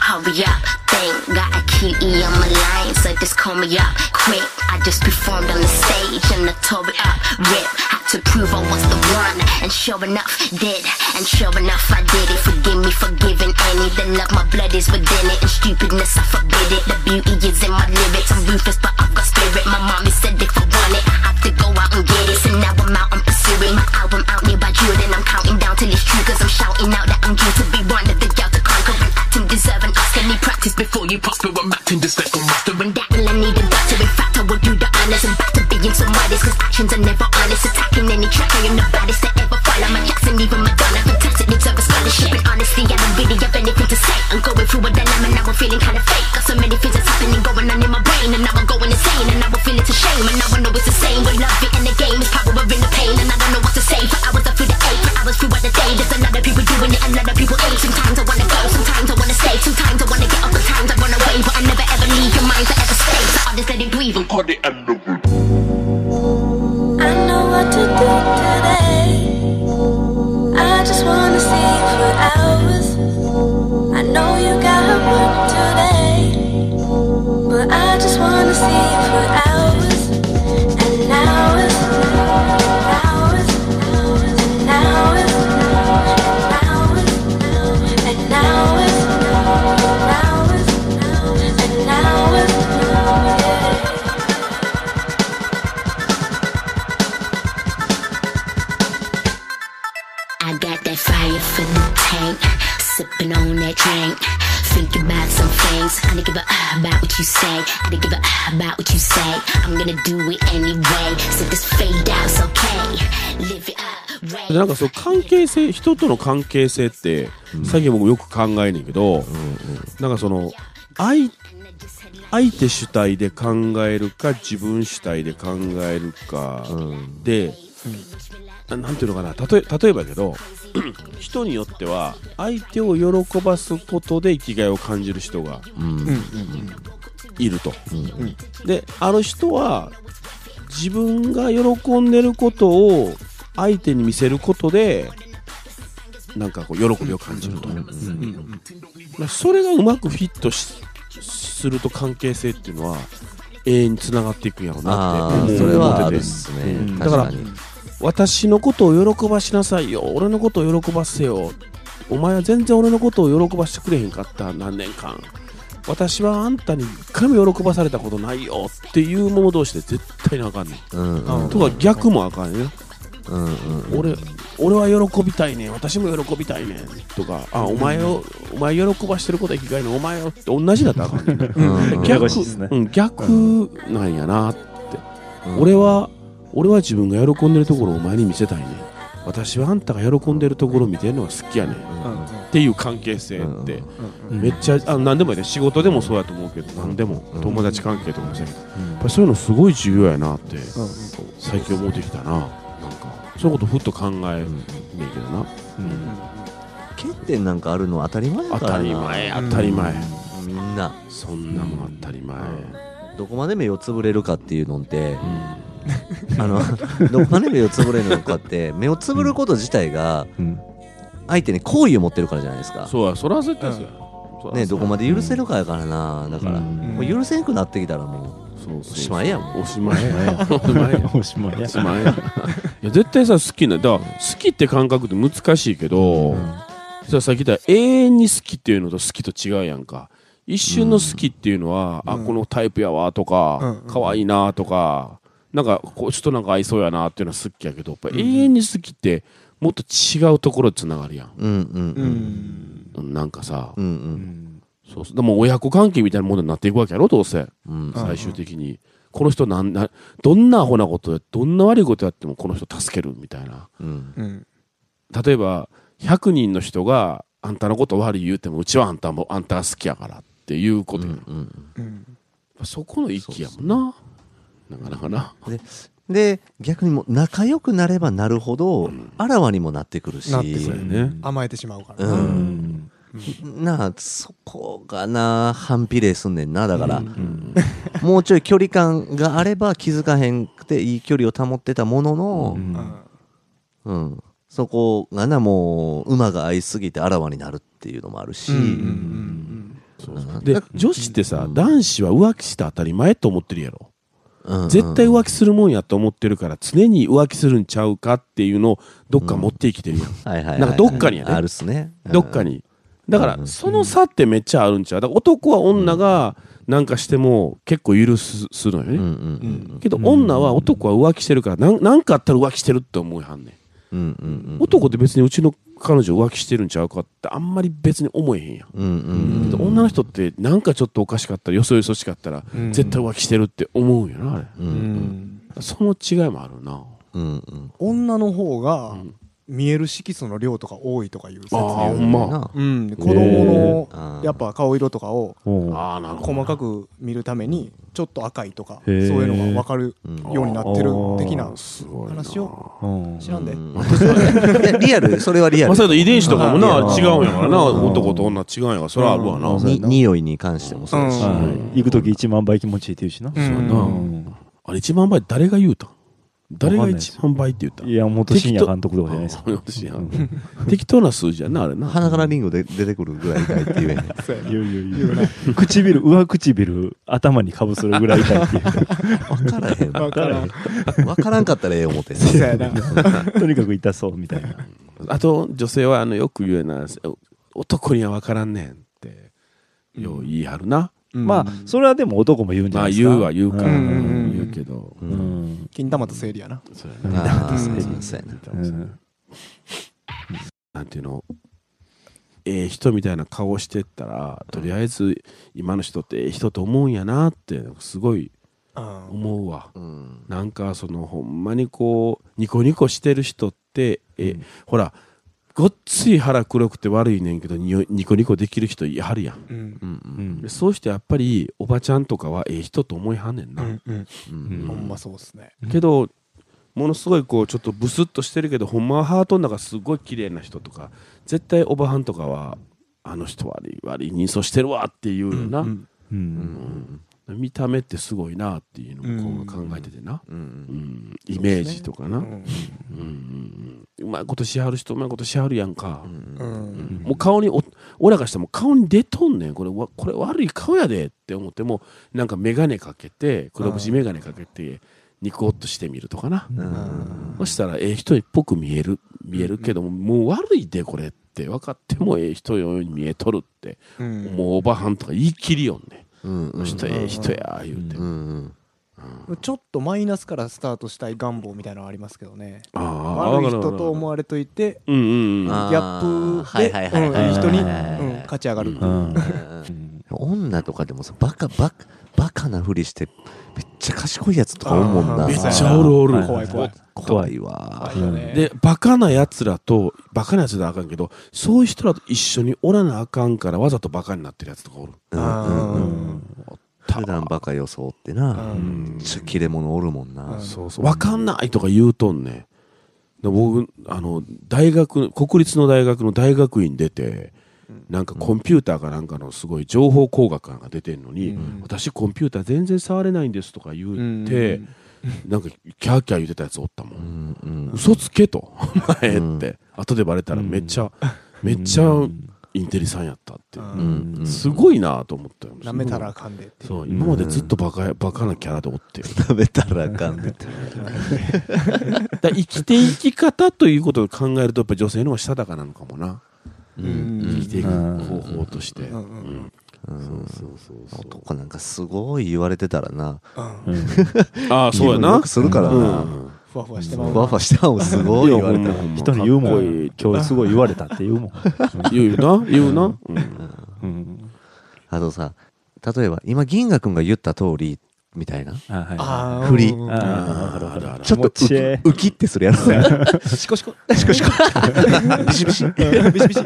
Speaker 5: Hurry up, think. Got a key on my line, so just call me up quick. I just performed on the stage and I tore it up, rip. Had to prove I was the one, and sure enough, did. And sure enough, I did it. Forgive me for giving any. The love, my blood is within it, and stupidness, I forbid it. The beauty is in my lyrics. I'm ruthless, but I've got spirit. My mommy said if I want it, I have to go out and get it. So now I'm out, I'm pursuing my album out nearby Jordan. I'm counting it's true, cause I'm shouting out that I'm due to be one of the girls to conquer and acting deserve an Oscar. Need practice before you prosper. I'm acting like a master. And that will I need a doctor. In fact, I will do the honors. I'm back to being some artist, cause actions are never honest. Attacking any track, I am the baddest to ever follow. My Jackson, even Madonna. Fantastic, deserve a scholarship. And honesty, I don't really have anything to say. I'm going through a dilemma, now I'm feeling kinda fake. Sometimes I wanna go, sometimes I wanna stay. Sometimes I wanna get up, sometimes I run away. But I never ever leave your mind forever stay. So I just let it breathe. and
Speaker 6: I know what to do today. I just wanna see you for hours. I know you got work today, but I just wanna see you for hours
Speaker 5: things. I don't give a uh about what you say. I don't give a uh about what you say. I'm gonna do it anyway. So just fade out, it's okay. Live it up,
Speaker 2: でなんかそう関係性人との関係性って、最近僕よく考えんねんけど、なんかその相相手主体で考えるか自分主体で考えるか
Speaker 1: うん
Speaker 2: で、ななんていうのかな。例え例えばやけど 人によっては相手を喜ばすことで生きがいを感じる人がいると、
Speaker 3: ん
Speaker 2: である人は自分が喜んでることを相手に見せることでなんかこう喜びを感じると、まあそれがうまくフィットしすると関係性っていうのは永遠につながっていくんやろうな
Speaker 1: あ
Speaker 2: って思う
Speaker 1: あそれは
Speaker 2: 思ってて
Speaker 1: ね、
Speaker 2: うん。
Speaker 1: 確かに。
Speaker 2: だ私のことを喜ばしなさいよ。俺のことを喜ばせよ。お前は全然俺のことを喜ばしてくれへんかった。何年間。私はあんたに一回も喜ばされたことないよ。っていう者同士で絶対にあかんねん。
Speaker 1: うんうん
Speaker 2: とか逆もあかんねん
Speaker 1: うんうん。
Speaker 2: 俺俺は喜びたいねん。私も喜びたいねん。とかあお前をお前喜ばしてることは生きがいのお前をって同じだったらあかんねん。
Speaker 1: うん
Speaker 4: ややこしいっすね
Speaker 2: うん、逆なんやなって、
Speaker 1: うん。
Speaker 2: 俺は俺は自分が喜んでるところをお前に見せたいね。ん私はあんたが喜んでるところを見てるのが好きやねん。っていう関係性って、めっちゃあ何でもやね。仕事でもそうやと思うけど何でも。友達関係とかもそうやけど、やっぱりそういうのすごい重要やなって最近思ってきたな。なんかそういうことふっと考えねんけどな、
Speaker 1: 欠点なん。かあるのは当たり前だ
Speaker 2: 当
Speaker 1: からな
Speaker 2: たり前当たり前、
Speaker 1: みん。な
Speaker 2: そん。なもん。当たり前、
Speaker 1: どこまで目をつぶれるかっていうのって、あのどこまで目をつぶれるのかって目をつぶること自体が
Speaker 4: うん。
Speaker 1: 相手に好意を持ってるからじゃないですか、
Speaker 2: そうやそら絶対そうや、そら
Speaker 1: ね、どこまで許せるかやからな。だから、
Speaker 4: うん。
Speaker 1: もう許せんくなってきたらも
Speaker 2: そうそう
Speaker 1: おしまいやもん。
Speaker 2: おしまいや。おしまいや。
Speaker 4: おしまいや。
Speaker 2: おしまいや。いや絶対さ好きなだから好きって感覚って難しいけど、それはさっき言った永遠に好きっていうのと好きと違うやんか。一瞬の好きっていうのは、あ、このタイプやわとか、可愛いなとか、なんか、こう、ちょっとなんか合いそうやなっていうのは好きやけど、やっぱ永遠に好きって、もっと違うところで繋がるやん。
Speaker 1: うんうん
Speaker 3: うん
Speaker 2: なんかさ、
Speaker 1: うんう
Speaker 4: うんん
Speaker 2: そうそう。でも親子関係みたいなものになっていくわけやろ、どうせ。
Speaker 1: うん
Speaker 2: 最終的に。この人なんな、どんなアホなことや、どんな悪いことやってもこの人助けるみたいな。
Speaker 1: うん
Speaker 3: うん
Speaker 2: 例えば、100人の人があんたのこと悪い言うても、うちはあんたも、あんたが好きやからっていうことや、
Speaker 1: うん
Speaker 3: うん
Speaker 2: そこの域やもんな。なかなかな。
Speaker 1: で逆にもう仲良くなればなるほどあらわにもなってくるし。
Speaker 2: ね。
Speaker 3: 甘えてしまうから。
Speaker 1: う
Speaker 3: な、
Speaker 4: うん。ん
Speaker 1: なあそこがな反比例すんねんな。だから、
Speaker 4: うん。
Speaker 1: もうちょい距離感があれば気づかへんくていい距離を保ってたものの、
Speaker 4: うん。
Speaker 1: うん。そこがなもう馬が合いすぎてあらわになるっていうのもあるし、
Speaker 3: うん。うん。うん。
Speaker 1: うん。
Speaker 2: で、女子ってさ、男子は浮気して当たり前と思ってるやろ。
Speaker 1: うん
Speaker 2: 絶対浮気するもんやと思ってるから、常に浮気するんちゃうかっていうのをどっか持ってきてるやん。なんかどっかにやね
Speaker 1: あるっすね。
Speaker 2: どっかに。だか
Speaker 1: うん
Speaker 2: ら、その差ってめっちゃあるんちゃう。だから男は女がなんかしても結構許すするのよ
Speaker 1: うんうん
Speaker 2: ね。
Speaker 1: うん。
Speaker 2: けど女は男は浮気してるから、なんなんかあったら浮気してるって思いはんねん。
Speaker 1: うんうんうん。
Speaker 2: 男って別にうちの彼女浮気してるんちゃうかってあんまり別に思えへんやん。
Speaker 1: うんうん
Speaker 2: けど女の人ってなんかちょっとおかしかったらよそよそしかったら
Speaker 3: うん。
Speaker 2: 絶対浮気してるって思うよなあれ。
Speaker 1: うんう
Speaker 3: うん。ん
Speaker 2: その違いもあるな。
Speaker 1: うんうん。
Speaker 3: 女の方が
Speaker 2: うん
Speaker 3: 見える色素の量とか多いとかいう説
Speaker 2: ああ
Speaker 3: うん
Speaker 2: ま。
Speaker 1: な
Speaker 3: うん、子供
Speaker 1: あ
Speaker 3: の
Speaker 1: ー。
Speaker 3: やっぱ顔色とかを細かく見るためにちょっと赤いとかそういうのが分かる
Speaker 1: うん。
Speaker 3: ようになってる的な話を
Speaker 4: うん。
Speaker 3: 知らんで、
Speaker 1: うん。リアル？それはリアル？
Speaker 2: まあ、遺伝子とかもな
Speaker 4: うん。
Speaker 2: 違うんやからな。
Speaker 4: うん。
Speaker 2: 男と女違うんやからそれはあるわな、
Speaker 1: 匂いに関してもそうだし、
Speaker 4: 行く時1万倍気持ちいいって言うしな。
Speaker 3: うん
Speaker 2: やな、
Speaker 4: うん。
Speaker 2: あれ1万倍誰が言うたん？誰が1万倍って言ったん
Speaker 4: いや元深夜監督とかじゃないです。か
Speaker 2: 適当な数字やなあれな。
Speaker 1: 鼻からリンゴで出てくるぐらい痛いって言えへん
Speaker 4: 言う言う言う 唇上唇頭にかぶせるぐらい痛いっていう。
Speaker 1: 分からへん。
Speaker 3: 分からん。
Speaker 1: 分からんかったらええ思って
Speaker 3: そうやな。
Speaker 4: とにかく痛そうみたいな。
Speaker 2: あと女性はあのよく言うな男には分からんねんってよう言い張るな、
Speaker 4: まあそれはでも男も言うんじゃ
Speaker 2: まあ
Speaker 4: ないですか。
Speaker 2: 言うは言うか、
Speaker 3: うん。うん。うん
Speaker 2: 言うけど、
Speaker 1: う
Speaker 4: うん。ん
Speaker 3: 金玉と生理やな。
Speaker 2: そうやな。
Speaker 1: ああ
Speaker 3: うん
Speaker 1: そうやな
Speaker 4: うん。
Speaker 2: なんていうの。ええ人みたいな顔してったらとりあえず今の人ってええ人と思うんやなってすごい思うわ。
Speaker 1: うん。
Speaker 2: なんかそのほんまにこうニコニコしてる人ってえ、ほらごっつい腹黒くて悪いねんけどにニコニコできる人やはるやん。
Speaker 3: うん。
Speaker 1: うん。
Speaker 4: うん。
Speaker 2: でそういう人やっぱりおばちゃんとかはええ人と思いはんねんな、
Speaker 3: うんうん。
Speaker 1: うん。
Speaker 4: うん。
Speaker 3: ほんまそうっすね。
Speaker 2: けどものすごいこうちょっとブスッとしてるけどほんまはハートの中すごい綺麗な人とか絶対おばはんとかはあの人悪い悪い人相してるわっていうような、
Speaker 3: うん。
Speaker 4: うん
Speaker 2: 見た目ってすごいなっていうのを考えててな、
Speaker 1: うん。
Speaker 2: うん。イメージとかな、
Speaker 3: う
Speaker 2: うん。ん。うん。うまいことしはる人うまいことしはるやんか、
Speaker 3: うん。
Speaker 2: もう顔にお俺らがしても顔に出とんねん。これわこれ悪い顔やでって思ってもなんか眼鏡かけて黒縁眼鏡かけてニコッとしてみるとかな、
Speaker 1: うん。
Speaker 2: そしたらええ人っぽく見える見えるけども、もう悪いでこれって分かってもええ人ように見えとるって、
Speaker 3: うん。
Speaker 2: もうおばはんとか言い切りよんね、
Speaker 1: うん
Speaker 2: 人ええ人や言うて、
Speaker 3: ちょっとマイナスからスタートしたい願望みたいなのはありますけどね。
Speaker 2: ああ
Speaker 3: 悪い人と思われといて
Speaker 2: うんうんうん。
Speaker 1: あ
Speaker 3: ギャップでうんいい人に勝ち上がる
Speaker 4: うん。
Speaker 1: 女とかでもさバカバカバカなふりしてめっちゃ賢いやつとかおんもんな
Speaker 2: めっちゃおるおる、
Speaker 4: はい
Speaker 3: 怖い怖い。
Speaker 1: 怖いわ。
Speaker 3: 怖いよね
Speaker 2: でバカなやつらとバカなやつらあかんけどそういう人らと一緒におらなあかんからわざとバカになってるやつとかおる。
Speaker 3: あー。
Speaker 4: うん
Speaker 1: 普段バカ装ってな。
Speaker 3: うん。
Speaker 1: めっちゃ切れ者おるもんな。
Speaker 3: うん。
Speaker 2: そうそう。わかんないとか言うとんね。で僕、あの、大学、国立の大学の大学院出て、なんかコンピューターかなんかのすごい情報工学が出てんのに、
Speaker 3: うん
Speaker 2: 私コンピューター全然触れないんですとか言って、なんかキャーキャー言ってたやつおったも。
Speaker 1: うんんうん。
Speaker 2: 嘘つけと、お前
Speaker 1: うん。
Speaker 2: って。後でバレたらめっちゃ、めっちゃインテリさんやったって。
Speaker 3: う。ん
Speaker 1: うん。
Speaker 2: すごいなと思ったよ。
Speaker 3: 舐めたらあかんで
Speaker 2: そう、今までずっとバカ、バカなキャラでおって。
Speaker 1: 食べたらあかんね
Speaker 2: だ生きて生き方ということを考えるとやっぱ女性の方がしたたかなのかもな。
Speaker 3: うん
Speaker 2: 生きていく方法として。
Speaker 3: うん。うん。
Speaker 1: うん。
Speaker 2: そうそうそう
Speaker 1: 男なんかすごい言われてたらな。
Speaker 3: うん。
Speaker 4: うん。
Speaker 2: ああ、そうやな。
Speaker 1: するから
Speaker 2: う
Speaker 1: な、
Speaker 2: ん。
Speaker 3: ふわふわしてまう
Speaker 1: ふわふわしてもすごい言われてる
Speaker 2: いやほんま。ほんま
Speaker 4: 人に言うもん今日すごい言われたって言うもん。
Speaker 2: 言うな、言うな。うん。
Speaker 4: うん。
Speaker 1: あとさ例えば今銀河君が言った通りみたいな？振り。ちょっとウウキってするやつ
Speaker 3: シコシコ。
Speaker 1: シコシコ。ビシビシ。
Speaker 3: ビシビシ。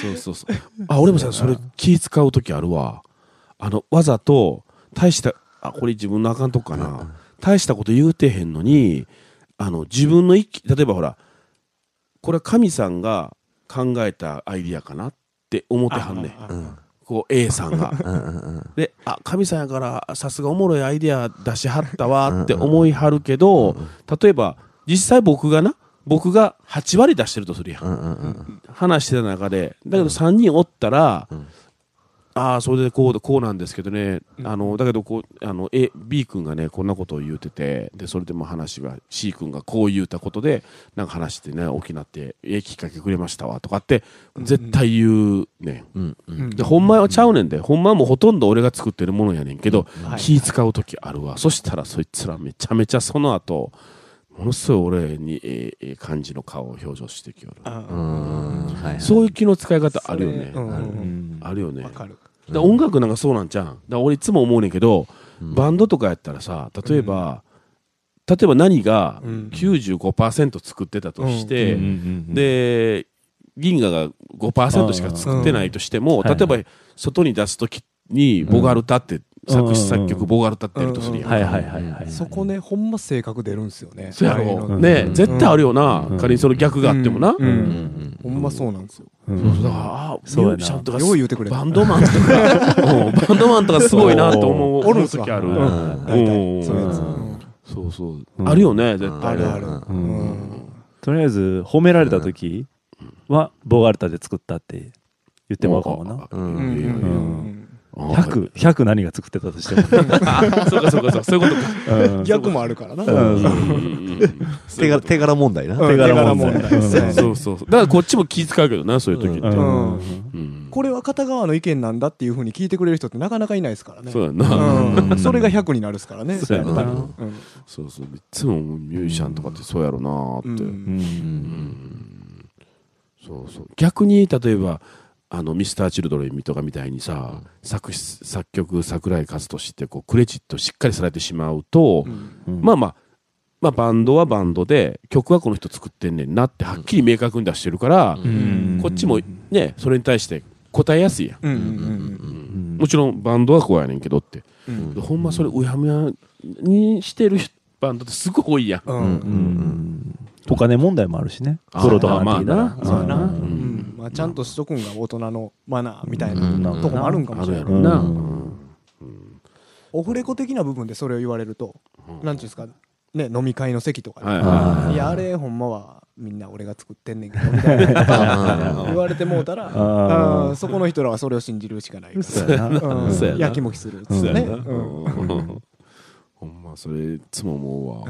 Speaker 2: そうそうそう。あ、俺もさ、それ気使うときあるわ。あの、わざと、大した、あ、これ自分のあかんとこかな。大したこと言うてへんのに、あの、自分の一気、例えばほら、これは神さんが考えたアイディアかなって思ってはんねん。
Speaker 1: うん
Speaker 2: こう A さんが。で、あ、神さんやから、さすがおもろいアイディア出しはったわって思いはるけど、例えば、実際僕がな、僕が8割出してるとするやん。
Speaker 1: うんうんうん
Speaker 2: 話してた中で、だけど3人おったら、
Speaker 1: ん
Speaker 2: ああ、それでこう、こうなんですけどね、あの、だけどこう、あの、A、B 君がね、こんなことを言うてて、で、それでも話が、C 君がこう言うたことで、なんか話してね、大きなって、ええきっかけくれましたわ、とかって、絶対言うね。
Speaker 1: うんうん。
Speaker 2: で、ほんまはちゃうねんで、ほんまはもうほとんど俺が作ってるものやねんけど、
Speaker 3: はい。
Speaker 2: 気使う時あるわ。そしたらそいつらめちゃめちゃその後、ものすごい俺にええええ感じの顔を表情してきよる。
Speaker 1: うー。ん。はいはい。
Speaker 2: そういう気の使い方あるよね。あるよね。
Speaker 3: わかる
Speaker 2: だ音楽なんかそうなんじゃん。だ俺いつも思うねんけど、バンドとかやったらさ、例えば、例えば何が
Speaker 3: うん。
Speaker 2: 95%作ってたとして、で、銀河が5%しか作ってないとしても、
Speaker 4: うん。
Speaker 2: 例えば外に出すときにボガルタって、作詞作曲ボガルタってるとするやん。
Speaker 4: はいはいはいはい
Speaker 3: そこねほんま性格出るんすよね。
Speaker 2: そうや
Speaker 3: ああいうの
Speaker 2: ろ。ね、
Speaker 4: うん。
Speaker 2: 絶対あるよな。
Speaker 4: うん。
Speaker 2: 仮にその逆があってもな。
Speaker 3: うん
Speaker 1: うんうん。
Speaker 3: ほんまそうなんですよ。
Speaker 4: うん。
Speaker 2: そうそうだから、ああ、
Speaker 4: そうやな。
Speaker 2: ミュージシャンとか
Speaker 3: よう言うてくれた。
Speaker 2: バンドマンとか、うん。バンドマンとかすごいなと思う、
Speaker 3: おる
Speaker 2: 時ある。
Speaker 3: うん。
Speaker 2: うん。
Speaker 3: 大体そう
Speaker 2: そうそう。
Speaker 4: うん。
Speaker 2: あるよね、絶対。ね。
Speaker 3: ある。
Speaker 4: とりあえず褒められた時はボガルタで作ったって言ってもらうかもな。
Speaker 1: う
Speaker 3: うんんうん。うん
Speaker 4: 100、100何が作ってたとしても。
Speaker 2: あ そうかそうかそうか、そういうことか。
Speaker 4: うん。
Speaker 3: 逆もあるからな。
Speaker 1: 手柄手柄問題な。
Speaker 3: うん。
Speaker 4: 手柄問題。
Speaker 3: 手柄問題。
Speaker 4: うん。
Speaker 2: そうそうそう。だからこっちも気遣うけどな、そういう時って。
Speaker 4: うん。
Speaker 3: うん。
Speaker 2: うん。
Speaker 3: これは片側の意見なんだっていうふうに聞いてくれる人ってなかなかいないですからね。
Speaker 2: そうやな。
Speaker 3: うん。それが100になるですからね。
Speaker 4: そうやな。
Speaker 2: そうそう。いつもミュージシャンとかってそうやろなーって。
Speaker 3: うん。
Speaker 4: うん。
Speaker 2: そうそう。逆に、例えば、あの、ミスター・チルドレンとかみたいにさ、作詞、作曲、桜井和寿って、こう、クレジットしっかりされてしまうと、
Speaker 4: うん。
Speaker 2: まあまあ、まあ、バンドはバンドで、曲はこの人作ってんねんなって、はっきり明確に出してるから、
Speaker 4: うん。
Speaker 2: こっちもね、それに対して答えやすいやん。もちろん、バンドはこうやねんけどって。ほんまそれ、うやむやにしてるバンドってすごい多いやん。
Speaker 4: お金問題もあるしね。
Speaker 2: あー
Speaker 4: ソロとかなってきたら
Speaker 2: まあな
Speaker 3: そうやな、
Speaker 4: う
Speaker 3: うんんまあ、ちゃんとしとくんが大人のマナーみたいな
Speaker 1: うん。
Speaker 3: とこもあるんかも
Speaker 2: あ
Speaker 3: しれない、オフレコ的な部分でそれを言われると、なんていうんですかね飲み会の席とかで、
Speaker 2: はい
Speaker 3: やあれほんまはみんな俺が作ってんねんけどみたいな。言われてもうたらそこの人らはそれを信じるしかない。から
Speaker 4: や
Speaker 3: きもきするっつ
Speaker 2: そう
Speaker 3: ってね、
Speaker 2: ほんま、それ、いつも思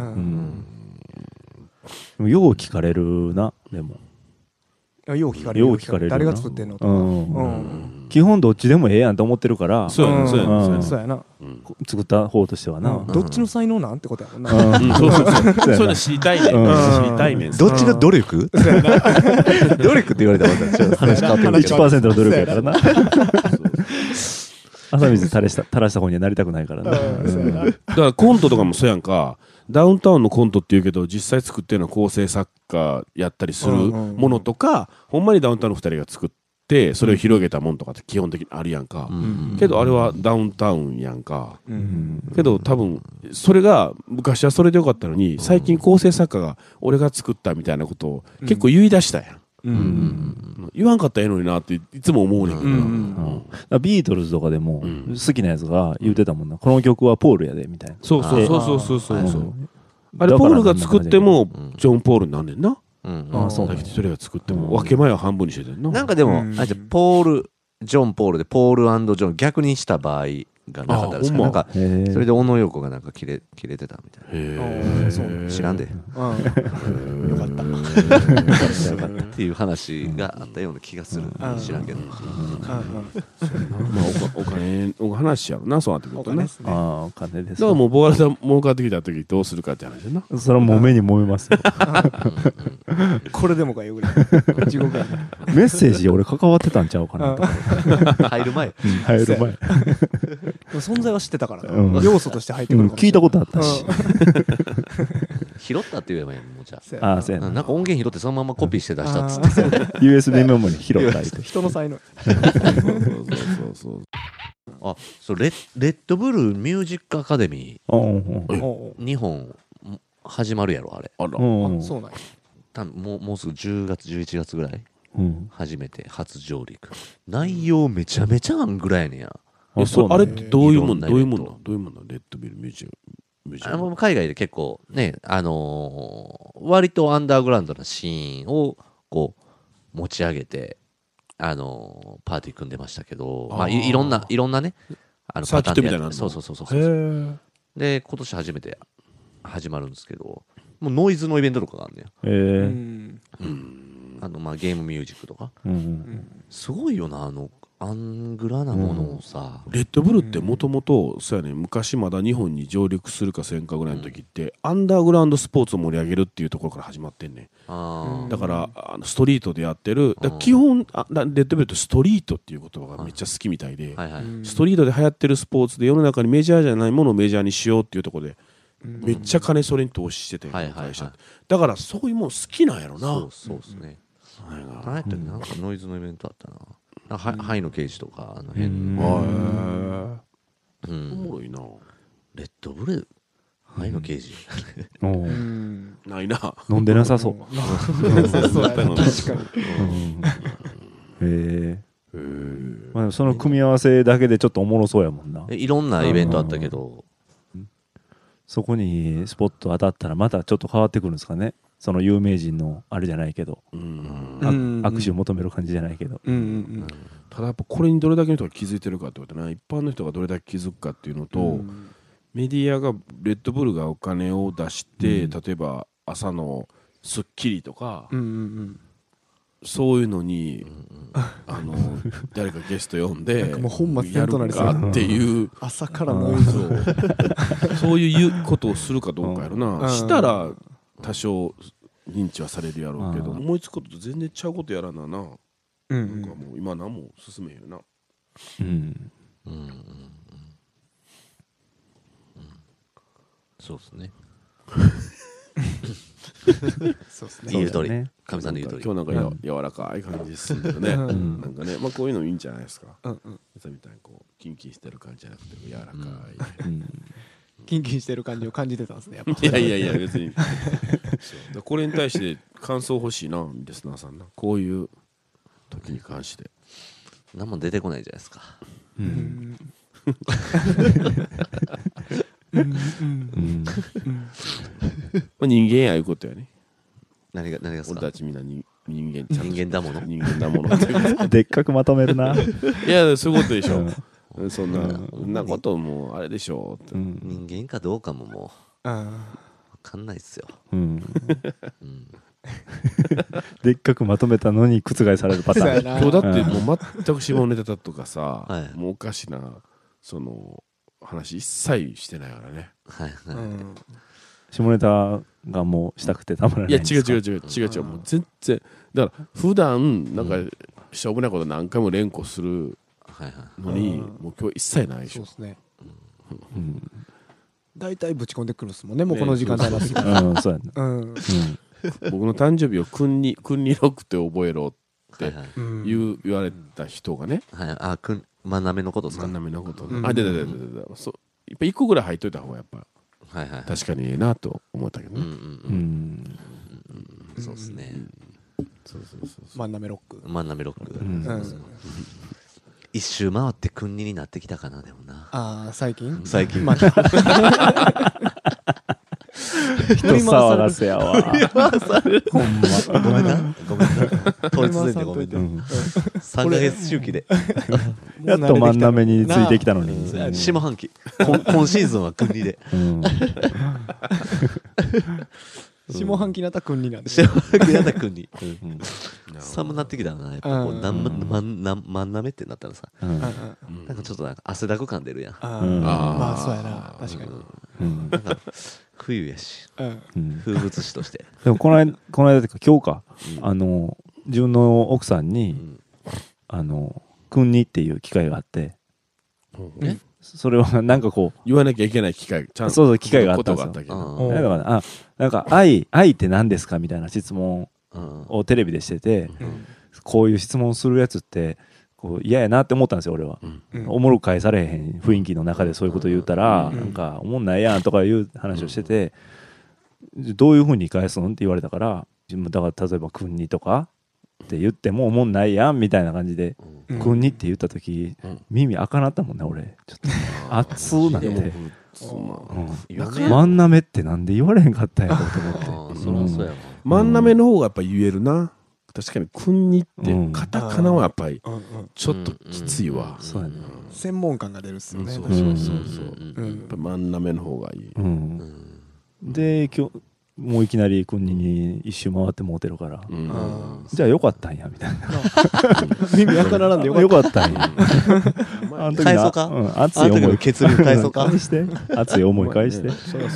Speaker 2: うわ。
Speaker 4: よう聞かれるな、でも。
Speaker 3: よう聞かれる
Speaker 4: よう聞かれるな。
Speaker 3: 誰が作ってんのとか、
Speaker 4: うん。
Speaker 3: うん。
Speaker 4: 基本どっちでもええやんと思ってるから、
Speaker 2: そうやな、
Speaker 3: うん。
Speaker 2: そうやな。そうやな。
Speaker 4: 作った方としてはな。
Speaker 3: うん。どっちの才能なんてことやもんな、
Speaker 4: うん。
Speaker 2: うん。そうそうそう。
Speaker 4: そう
Speaker 2: いうの知りたいね。
Speaker 4: うん。
Speaker 2: 知りたいねん。
Speaker 1: どっちが努力？努力って言われたらまたちょっと話変わってくるけど。
Speaker 4: 1%の努力やからな。朝水垂らした垂らした方にはなりたくないからな。
Speaker 2: だからコントとかもそうやんか。ダウンタウンのコントって言うけど、実際作ってるのは構成作家やったりするものとか、ほんまにダウンタウンの二人が作って、それを広げたもんとかって基本的にあるやんか。
Speaker 1: うん
Speaker 2: けどあれはダウンタウンやんか。
Speaker 3: うん
Speaker 2: けど多分、それが、昔はそれでよかったのに、最近構成作家が俺が作ったみたいなことを結構言い出したやん。言わん。かったらええのになっていつも思うねん。けど。
Speaker 4: ビートルズとかでも好きなやつが言うてたもん。な。この曲はポールやで、みたいな。
Speaker 2: そうそうそうそうそうそう。あれ、ポールが作っても、ジョン・ポールになん。ねん。な。
Speaker 1: うん。
Speaker 3: あ
Speaker 4: そう
Speaker 2: だけそれが作っても、分け前は半分にしててん。な。
Speaker 1: ん。かでも、あじゃポール、ジョン・ポールで、ポールジョン、逆にした場合、がなかったですか？
Speaker 2: あほんま？
Speaker 1: なんかそれで小野陽子がなんか切れ切れてたみたいな。知らんで。
Speaker 3: うんよかった。
Speaker 1: よかったっていう話があったような気がする。
Speaker 3: うん。
Speaker 1: 知らんけど。
Speaker 3: うん。
Speaker 2: まあおかお金の話やろなそうなってくるとね
Speaker 3: お金ですね
Speaker 4: ああお金です
Speaker 2: だからもうボーラで儲かってきた時どうするかって話やな
Speaker 4: それはもう目に燃えますよ
Speaker 3: これでもかよぐらい地獄やね
Speaker 4: メッセージ俺関わってたん。ちゃうかなと
Speaker 1: 入る前
Speaker 4: うん。入る前
Speaker 3: 存在は知ってたからな
Speaker 4: うん。
Speaker 3: 要素として入って
Speaker 4: うん
Speaker 3: くるかもしれない
Speaker 4: 聞いたことあったし。
Speaker 1: 拾ったって言えばいいのもうじゃ
Speaker 3: そうやな。
Speaker 4: ああそうやな。
Speaker 1: あなんか音源拾ってそのままコピーして出したっつって。
Speaker 3: あー
Speaker 4: USB メモに拾ったりと。
Speaker 3: 人の才能。
Speaker 2: そうそうそうそう。
Speaker 1: あそうレレッドブルミュージックアカデミ
Speaker 4: うんうん
Speaker 2: え
Speaker 3: おう
Speaker 1: ー日本ん始まるやろあれ。
Speaker 2: あら。
Speaker 4: うん
Speaker 3: あそうなんや。
Speaker 1: 多分もうもうすぐ10月11月ぐらい？
Speaker 4: うん。
Speaker 1: 初めて初上陸。内容めちゃめちゃあんぐらいやねんや
Speaker 2: えそあれってどういうもんどういうもんどういうもんなレッドビルミュージアム。ミュージア
Speaker 1: あ
Speaker 2: ム
Speaker 1: の海外で結構ねあのー割とアンダーグラウンドなシーンをこう持ち上げてあのーパーティー組んでましたけどまあ
Speaker 2: あー
Speaker 1: いいろんないろんなねあの
Speaker 2: サーキットみたいなの
Speaker 1: パターンでやってそうそうそうそう。で今年初めて始まるんですけどもうノイズのイベントとかがあるね
Speaker 3: う
Speaker 4: ええ
Speaker 3: ん。
Speaker 1: あのまあゲームミュージックとか。
Speaker 4: うんうん。
Speaker 1: すごいよなあのアングラなものをさ、
Speaker 2: レッドブルってもともとそうやね昔まだ日本に上陸するかせんかぐらいの時って、アンダーグラウンドスポーツを盛り上げるっていうところから始まってんね
Speaker 1: あー。
Speaker 2: だからあのストリートでやってる基本あだレッドブルってストリートっていう言葉がめっちゃ好きみたいで、
Speaker 1: はいはい、
Speaker 3: うん。
Speaker 2: ストリートで流行ってるスポーツで世の中にメジャーじゃないものをメジャーにしようっていうところで
Speaker 3: うん。
Speaker 2: めっちゃ金それに投資してて、
Speaker 1: はいはい
Speaker 2: だからそういうもん好きなんやろな。
Speaker 1: そうそうですね、
Speaker 2: はい
Speaker 1: 何やったっけなんかノイズのイベントあったななん。かハイの刑事とかあの辺。
Speaker 4: うん。
Speaker 1: の、
Speaker 2: は
Speaker 1: う
Speaker 2: いお
Speaker 1: ん、
Speaker 2: もろいな。
Speaker 1: レッドブル？ハイの刑事、
Speaker 2: ないな。
Speaker 4: 飲んでなさそう。へえ
Speaker 2: へー。
Speaker 4: まあでもその組み合わせだけでちょっとおもろそうやもんな。
Speaker 1: えいろんなイベントあったけど、
Speaker 4: そこにスポット当たったらまたちょっと変わってくるんですかねその有名人のあれじゃないけど、
Speaker 2: うん。
Speaker 4: あ
Speaker 3: うん。
Speaker 4: 握手を求める感じじゃないけど、
Speaker 3: うんうん
Speaker 2: ただやっぱこれにどれだけの人が気づいてるかってことね。一般の人がどれだけ気づくかっていうのと、
Speaker 3: うん。
Speaker 2: メディアがレッドブルがお金を出して、
Speaker 4: うん。
Speaker 2: 例えば朝の『スッキリ』とか、
Speaker 3: うんうん
Speaker 2: そういうのに、あの誰かゲスト呼んで
Speaker 3: なんかもう本末転倒なりそう。
Speaker 2: やるかっていう
Speaker 3: 朝からノイズを。
Speaker 2: そう。そういうことをするかどうかやろな、
Speaker 3: うん。
Speaker 2: したら多少認知はされるやろうけど、
Speaker 4: うん。
Speaker 2: 思いつくことと全然ちゃうことやらなな、
Speaker 3: うん。
Speaker 2: なんかもう今何も進めへんよな。
Speaker 4: うん。
Speaker 1: うん。うん。うん。うん。そうですね。
Speaker 3: そうですね。
Speaker 1: 言う通り。
Speaker 4: ね。
Speaker 1: かみさんの言う通り。
Speaker 2: 今日なんかや、柔らかい感じですけどね、
Speaker 3: うん。
Speaker 2: なんかね、まあ、こういうのいいんじゃないですか。
Speaker 3: うんうん。
Speaker 2: 朝みたいにこうキンキンしてる感じじゃなくて柔らかい、
Speaker 4: うん
Speaker 3: キンキンしてる感じを感じてたんですねやっぱ。
Speaker 2: いやいやいや別に。これに対して感想欲しいなリスナーさんな。こういう時に関して。
Speaker 1: 何も出てこないじゃないですか。
Speaker 4: う
Speaker 3: うん。
Speaker 2: 人間やいうことやね
Speaker 1: 何が何がですか
Speaker 2: 俺たちみん。なに人間
Speaker 1: 人間だもの
Speaker 2: 人間だもの
Speaker 4: でっかくまとめるな、
Speaker 2: いやそういうことでしょ、
Speaker 4: うん
Speaker 2: そんな、そんなこともあれでしょって、
Speaker 4: うん。
Speaker 1: 人間かどうかももう
Speaker 3: あ
Speaker 1: 分かんないっすよ、
Speaker 4: うん、
Speaker 1: うん、
Speaker 4: でっかくまとめたのに覆されるパターン。
Speaker 2: だってもう全く下ネタとかさ、
Speaker 1: はい。
Speaker 2: もうおかしなその話一切してないからね。
Speaker 1: はいはい、
Speaker 3: うん。
Speaker 4: 下ネタがもうしたくてたまらない
Speaker 2: いや
Speaker 4: んですか？
Speaker 2: 違う違う違う。違う違う。もう全然。だから普段なんかしょうもないこと何回も連呼するのに
Speaker 3: うん。
Speaker 2: もう今日一切ないでしょ。
Speaker 3: そうですね。
Speaker 4: うん、
Speaker 3: 大体ぶち込んでくるんですもんねもうこの時間帯になった
Speaker 4: うん、そうやな、
Speaker 2: 僕の誕生日をくんにくんにろくって覚えろ
Speaker 1: はいはい。
Speaker 3: うん。
Speaker 2: 言う言われた人がね。
Speaker 1: はいあくん真なめのことですか？
Speaker 2: 真ん中のこと
Speaker 3: うん。
Speaker 2: あででででででそう。やっぱ一個ぐらい入っといた方がやっぱ
Speaker 1: はいはい。
Speaker 2: 確かにええなと思ったけど
Speaker 1: うんうん
Speaker 2: ね
Speaker 4: う
Speaker 1: うん
Speaker 4: ん
Speaker 1: そうですね。
Speaker 2: そうそうそうそう。
Speaker 3: 真ん中ロック。
Speaker 1: 真ん中ロック、
Speaker 4: うん。
Speaker 3: うん
Speaker 1: 一周回って君になってきたかなでもな。
Speaker 3: ああ最近？
Speaker 1: 最近。
Speaker 3: また
Speaker 4: 人騒がせやわ。ほんま。
Speaker 1: ごめんな。ごごめんな。当日でごめんね。
Speaker 4: うん。
Speaker 1: 3ヶ月周期で。
Speaker 4: やっと真ん中についてきたのに
Speaker 1: うん下半期。今今シーズンは国で。
Speaker 4: うん
Speaker 3: 下半期になったら君になんで。
Speaker 1: 下半期やだ国
Speaker 4: うん
Speaker 1: 寒なってきたなやっぱ。こ
Speaker 3: う
Speaker 1: うんなんまなんなん真ん中ってなったらさ。なんかちょっとなんか汗だく感出るやん。
Speaker 3: あまあそうやな。確かに。
Speaker 4: うん。
Speaker 1: なんか冬やし。風物詩として。
Speaker 4: でもこの間この間っていうか今日か。
Speaker 1: うん。
Speaker 4: あの自分の奥さん
Speaker 1: う
Speaker 4: に
Speaker 1: ん。
Speaker 4: あの君にっていう機会があって。
Speaker 1: え？
Speaker 4: それはなんかこう
Speaker 2: 言わなきゃいけない機会ちゃんと。
Speaker 4: そうそう機会があったんですよ。だからあなんか愛愛って何ですかみたいな質問
Speaker 1: うん。
Speaker 4: をテレビでしてて
Speaker 3: うん。
Speaker 4: こういう質問するやつってこう嫌やなって思ったんですよ俺は。
Speaker 3: うん。
Speaker 4: おもろく返されへん雰囲気の中でそういうこと言ったら、
Speaker 3: うん。
Speaker 4: なんか、おもんないやんとかいう話をしてて、どういうふうに返すのって言われたから、だから例えば、くんにとかって言ってもおもんないやんみたいな感じで、
Speaker 3: うん。
Speaker 4: くんにって言った時、
Speaker 2: うん。
Speaker 4: 耳赤なったもんね、俺。ちょっと、熱うなって。真ん中ってなんで言われへんかったんやろと
Speaker 1: あ
Speaker 4: 思って。
Speaker 1: ー そりゃそうや
Speaker 2: 真ん。中の方がやっぱ言えるな。確かに「くんに」って
Speaker 4: うん。
Speaker 2: カタカナはやっぱりちょっときついわ。
Speaker 4: そうやね。
Speaker 3: 専門感が出るっすよね。
Speaker 2: そうそうそう
Speaker 3: う。ん。
Speaker 2: やっぱ真ん中の方がいい。
Speaker 4: うん。で、今日、もういきなりくんにに一周回ってもうてるから、
Speaker 2: うん。
Speaker 3: あ
Speaker 4: じゃあよかったんや、みたいな。
Speaker 3: ー 耳赤ならんでよかっ
Speaker 4: よかったんや。あの時
Speaker 1: 返そうか？
Speaker 4: ん、熱
Speaker 1: あの時
Speaker 4: い思い。
Speaker 1: の血流返そうか？
Speaker 4: 返して。熱い思い返して。
Speaker 2: そうや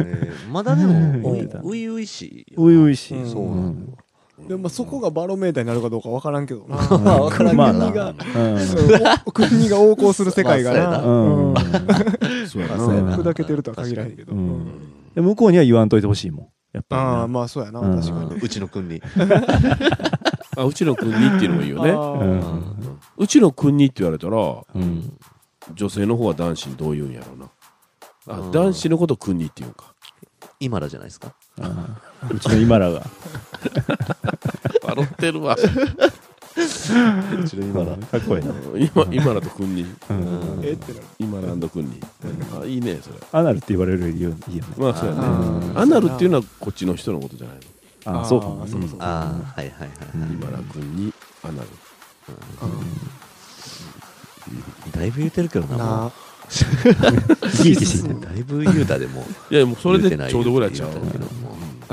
Speaker 1: えーまだでも
Speaker 4: う
Speaker 1: うん初々しいよ
Speaker 4: ういういしい。
Speaker 3: うん。
Speaker 1: そう
Speaker 4: うん。
Speaker 3: たでもまあそこがバロメーターになるかどうかわからんけど。な
Speaker 1: わからんけど。な。
Speaker 3: 国が
Speaker 4: うん
Speaker 3: 国が横行する世界がな。
Speaker 1: まあそうやな。
Speaker 3: 砕けてるとは限らへんけど。
Speaker 4: 向こうには言わんといてほしいもん。やっぱりな。
Speaker 3: ああまあそうやな
Speaker 4: うん。
Speaker 3: 確かに。
Speaker 1: うちの国。に
Speaker 2: あうちの国っていうのもいいよね。
Speaker 4: う
Speaker 2: ちの国って言われたら
Speaker 4: うん。
Speaker 2: 女性の方は男子にどう言うんやろうな。あ
Speaker 1: うん。
Speaker 2: 男子のこと国って言うんか。
Speaker 1: 今だじゃないですか。
Speaker 4: あーうちの今らが。
Speaker 2: 笑ってるわ。
Speaker 1: うちの今だ
Speaker 4: かっこいいな。
Speaker 2: 今今だと国
Speaker 4: うん。
Speaker 3: えってなる
Speaker 2: 今ランド国あいいねそれ。
Speaker 4: アナルって言われるよりいいよね。
Speaker 2: まあそうやね。アナルっていうのはこっちの人のことじゃないの。
Speaker 4: ああ、そうか。
Speaker 3: そうかそうか
Speaker 1: ああはいはいはい
Speaker 2: 今ら君アナル。
Speaker 1: だいぶ言うてるけどな だいぶ言うたでも
Speaker 2: いやもうそれでちょうどぐらいちゃう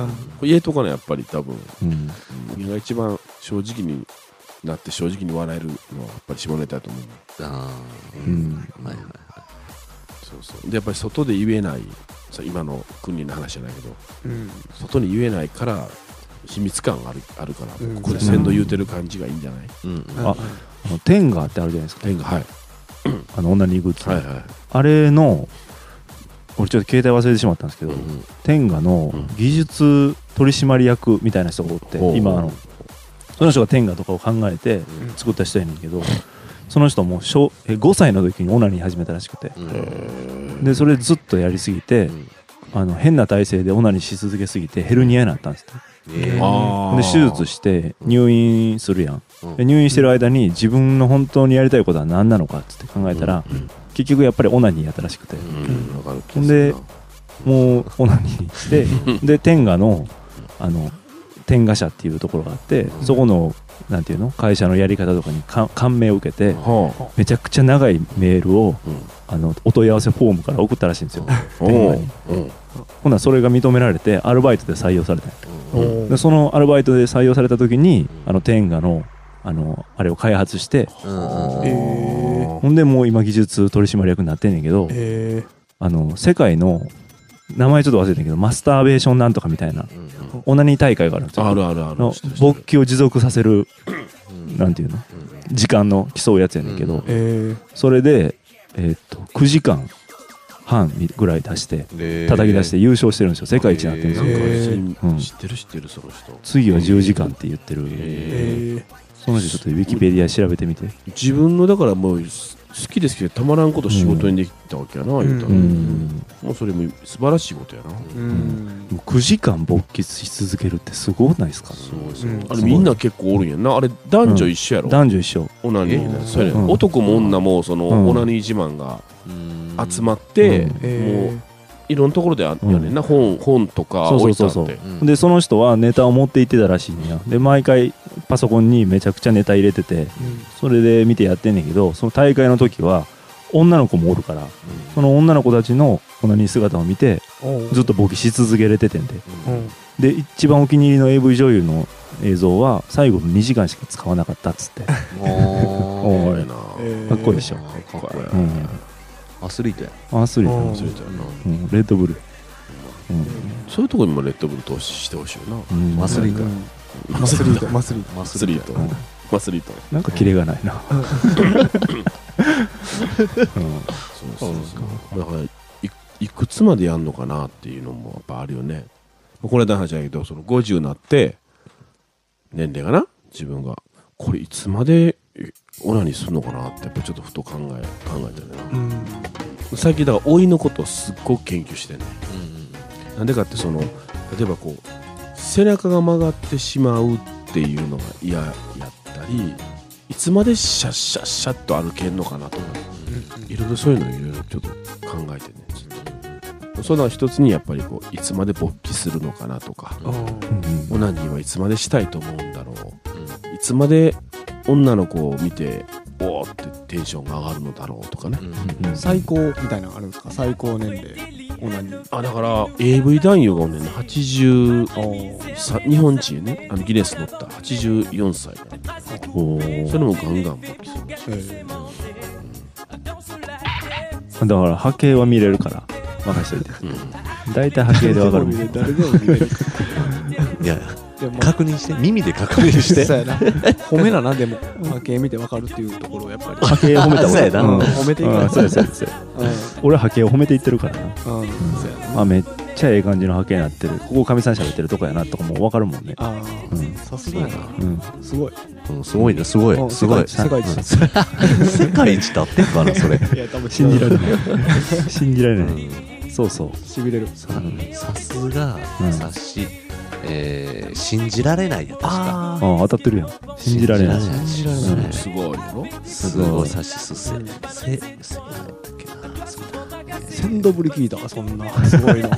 Speaker 1: 言うてないけども
Speaker 3: うん
Speaker 2: これ言えとかなやっぱり多分
Speaker 4: うん。
Speaker 2: 君が一番正直になって正直に笑えるのはやっぱり下ネタだと思う。
Speaker 1: あ
Speaker 4: うん。
Speaker 1: あはいはい
Speaker 2: そうそう。でやっぱり外で言えないさ今の国の話じゃないけど
Speaker 3: うん。
Speaker 2: 外に言えないから秘密感があるあるから、
Speaker 3: うん。
Speaker 2: ここで鮮度言うてる感じがいいんじゃない、
Speaker 1: うん。
Speaker 4: ああのテンガーってあるじゃないですか。
Speaker 2: 天がはい。
Speaker 4: あの、女にグッズ。
Speaker 2: はいはい。
Speaker 4: あれの、俺ちょっと携帯忘れてしまったんですけど、
Speaker 1: うん
Speaker 4: 天下の
Speaker 2: うん。
Speaker 4: 技術取締役みたいな人がおって、
Speaker 2: おう
Speaker 4: 今あのその人が天下とかを考えて作った人やねんけど、その人も小え5歳の時にオナニー始めたらしくて。
Speaker 1: うん。
Speaker 4: でそれずっとやりすぎて、
Speaker 1: うん。
Speaker 4: あの変な体勢でオナニーし続けすぎてヘルニアになったんですって。
Speaker 1: えー。
Speaker 4: で手術して入院するやん。
Speaker 1: うん。
Speaker 4: で入院してる間に自分の本当にやりたいことは何なのかっつって考えたら、結局やっぱりオナニーやったらしくて、
Speaker 2: うん
Speaker 4: でもうオナニーしてで天下のあの天下社っていうところがあってそこのなんていうの会社のやり方とかにか感銘を受けて
Speaker 2: は
Speaker 4: めちゃくちゃ長いメールを
Speaker 2: あ、うん。
Speaker 4: あのお問い合わせフォームから送ったらしいんですよ。ほん。ならそれが認められてアルバイトで採用されたでそのアルバイトで採用された時にあの天下のあのあれを開発してほんでもう今技術取締役になってんねんけど
Speaker 3: え
Speaker 4: あの世界の名前ちょっと忘れてんけどマスターベーションなんとかみたいな
Speaker 1: うん
Speaker 4: オナニー大会があるんですよ。
Speaker 2: あるあるある。
Speaker 4: 勃起を持続させる
Speaker 1: うん。
Speaker 4: なんていうの？時間の競うやつやねんけど、それで、えーっと9時間半ぐらい出して
Speaker 1: で
Speaker 4: 叩き出して優勝してるんですよ。世界一になってるんですよ、
Speaker 2: 知
Speaker 4: うん。
Speaker 2: 知ってる知ってるその人。
Speaker 4: 次は10時間って言ってる、その人ちょっとウィキペディア調べてみて。
Speaker 2: 自分のだからもうす好きですけどたまらんこと仕事にできたわけやな、言うたら、
Speaker 4: うん。
Speaker 2: もうそれも素晴らしいことやな、
Speaker 3: ーうん。
Speaker 4: もう9時間勃起し続けるってすごくないですか
Speaker 1: そうそう。
Speaker 3: うん。
Speaker 2: あれみんな結構おるんやんな。あれ男女一緒やろ、
Speaker 4: 男女一緒。
Speaker 2: オナニー。そうやね
Speaker 4: うん。
Speaker 2: 男も女もその、
Speaker 4: うん。
Speaker 2: オナニー自慢が
Speaker 1: うん。
Speaker 2: 集まって、
Speaker 4: うん。
Speaker 3: え
Speaker 2: もういろんなところであるよね。ん。な、本本とか
Speaker 4: そう
Speaker 2: 置
Speaker 4: そそうそう。
Speaker 2: いうてあって。
Speaker 1: うん
Speaker 4: でその人はネタを持って行ってたらしいんや。で毎回パソコンにめちゃくちゃネタ入れててそれで見てやってんねんけどその大会の時は女の子もおるからその女の子たちのオナニー姿を見てずっとボケし続けれててんでで一番お気に入りの AV 女優の映像は最後の2時間しか使わなかったっつって、
Speaker 1: お
Speaker 4: おい。
Speaker 2: な
Speaker 4: かっこいいでしょ、
Speaker 1: かっこいい。
Speaker 4: うん、
Speaker 1: アスリートや。
Speaker 4: アスリート、
Speaker 3: うん。
Speaker 2: 忘れたよな。
Speaker 4: うん、レッドブル、うん。
Speaker 2: そういうところにもレッドブル投資してほしいよな。
Speaker 4: うん、
Speaker 1: アスリートや。
Speaker 3: マスリートマスリート。
Speaker 1: マ
Speaker 2: アスリート。
Speaker 4: うん。
Speaker 2: アスリート。
Speaker 4: なんかキレがないな、
Speaker 2: そうそうそう。だからいいくつまでやんのかなっていうのもやっぱあるよね。これだ話だけどその50になって年齢がな自分が。これいつまでえオナニーするのかなってやっぱちょっとふと考え考えてるな
Speaker 3: うん。
Speaker 2: 最近だから老いのことをすっごく研究してんね。
Speaker 1: うん
Speaker 2: なんでかってその例えばこう背中が曲がってしまうっていうのが嫌やったりいつまでシャッシャッシャッと歩けんのかなとかいろいろそういうのいろいろちょっと考えてね。その一つにやっぱりこういつまで勃起するのかなとか
Speaker 4: うん
Speaker 2: オナニーはいつまでしたいと思うんだろう。いつまで女の子を見ておーってテンションが上がるのだろうとかね。
Speaker 4: うん。
Speaker 3: 最高みたいなのあるんですか？最高年齢。オナニー
Speaker 2: あだから AV 男優がおんねんな80
Speaker 3: お
Speaker 2: さ日本人やね。あのギネス乗った。84歳
Speaker 4: おー。
Speaker 2: それもガンガン勃起するらしい
Speaker 3: え
Speaker 4: だから波形は見れるから任しといて。
Speaker 2: うん。
Speaker 4: 大体波形でわかる。
Speaker 3: 誰でも見れる
Speaker 1: 確認して。耳で確認して。
Speaker 3: 褒めななでも。波形見てわかるっていうところをやっぱり。
Speaker 4: 波形褒めた
Speaker 1: そうやな。
Speaker 4: うん。
Speaker 3: 褒めていかない。
Speaker 4: うんそうやそうやそうや。俺波形を褒めていってるからな。
Speaker 3: うん。
Speaker 4: あめっちゃええ感じの波形になってる。ここかみさん喋ってるとこやなとかもう分かるもんね。
Speaker 3: あ
Speaker 4: うん。
Speaker 3: あさすがやな。
Speaker 4: うん。
Speaker 3: すごい。
Speaker 1: うんすごいねすご
Speaker 3: うん
Speaker 1: いすごい。
Speaker 3: 世界一
Speaker 1: うん。世界一って合 ってんかなそれ。
Speaker 3: いや多分
Speaker 4: 信じられない。信じられない。そうそう。
Speaker 3: しびれる。
Speaker 1: ささすが
Speaker 4: うん。
Speaker 1: 察しえー信じられないや確か？
Speaker 3: あ
Speaker 4: あ当たってるやん。信じられない。
Speaker 1: 信じられない。
Speaker 4: うん。
Speaker 2: すごいよ。
Speaker 1: すごい。察しすせせせ何やったっけな。そうだ
Speaker 3: 鮮度ぶり聞いた？わそんな。すごいの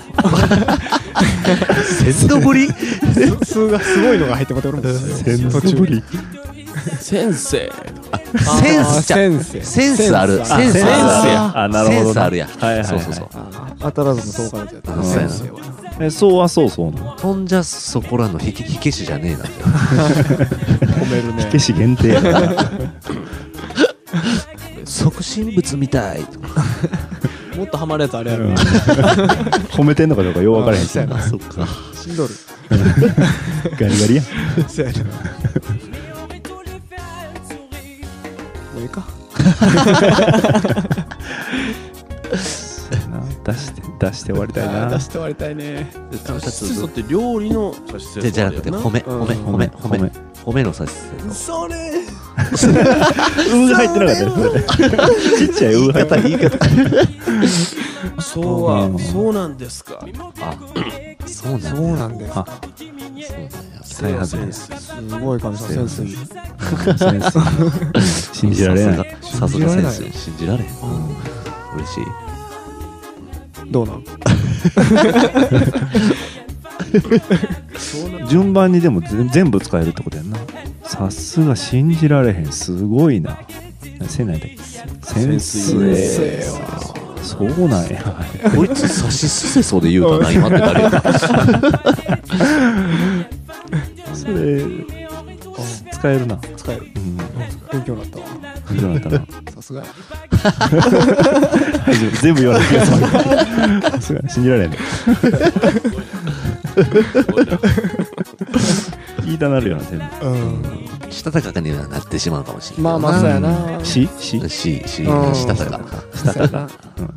Speaker 1: 鮮度ぶり？
Speaker 3: 数がすごいのが入ってもてるんですよ。
Speaker 4: 鮮度ぶり？
Speaker 2: 先生
Speaker 1: センスじゃ
Speaker 3: センス
Speaker 1: センスある。
Speaker 3: セ
Speaker 1: センスある
Speaker 4: やあなるほど
Speaker 1: センスあるやそうそうそう。
Speaker 3: 当たらずもそうからずやった。
Speaker 1: うん。
Speaker 3: センスやわ
Speaker 4: えそうはそうそうなの？
Speaker 1: とんじゃそこらの火火消しじゃねえな
Speaker 3: 褒めるね
Speaker 4: 消し限定。
Speaker 1: 即身仏みたい。
Speaker 3: もっとハマるやつあれやろ。
Speaker 4: うん。褒めてんのかどうかよう分からへんし。
Speaker 3: そ
Speaker 1: っか。
Speaker 3: しんどる。
Speaker 4: ガリガリや。ん
Speaker 3: そうやな。もういいか。
Speaker 4: 出して出して終わりたいな。
Speaker 3: 出して終わりたいね。
Speaker 2: 差しすせそって料理の
Speaker 1: じゃじゃな。くて褒め
Speaker 3: うん。
Speaker 1: 褒め褒め褒め褒め。の差し
Speaker 3: それ
Speaker 4: うが入ってなかったよ。それちっちゃいうが
Speaker 2: そうは
Speaker 4: うん
Speaker 2: そうなんですか。
Speaker 1: あそうなん
Speaker 4: 再発
Speaker 2: センス
Speaker 3: すごい感じセンスい。い
Speaker 4: センス。信じられない。
Speaker 1: さすがセンス。信じられへん。嬉しい
Speaker 3: どうなん？
Speaker 4: 順番にでも全全部使えるってことやんな。さすが信じられへん。すごいな。せないだっけ？センス
Speaker 2: セン
Speaker 4: え
Speaker 3: スえ
Speaker 4: そうなんや。
Speaker 1: こいつ差しすせそうで言うたな今って誰や
Speaker 4: それ使えるな。
Speaker 3: 使える。
Speaker 4: うん。
Speaker 3: 勉強になったわ。
Speaker 4: どうなったな。
Speaker 3: さすがや。
Speaker 4: 全部言わない気がするさすがに信じられへんね。言いたなるよな全部。
Speaker 3: うん。
Speaker 1: したたかにはなってしまうかもしれな。い
Speaker 3: まあまあそうやな。
Speaker 4: し？し？
Speaker 1: し？したたか。
Speaker 4: したたか、うん.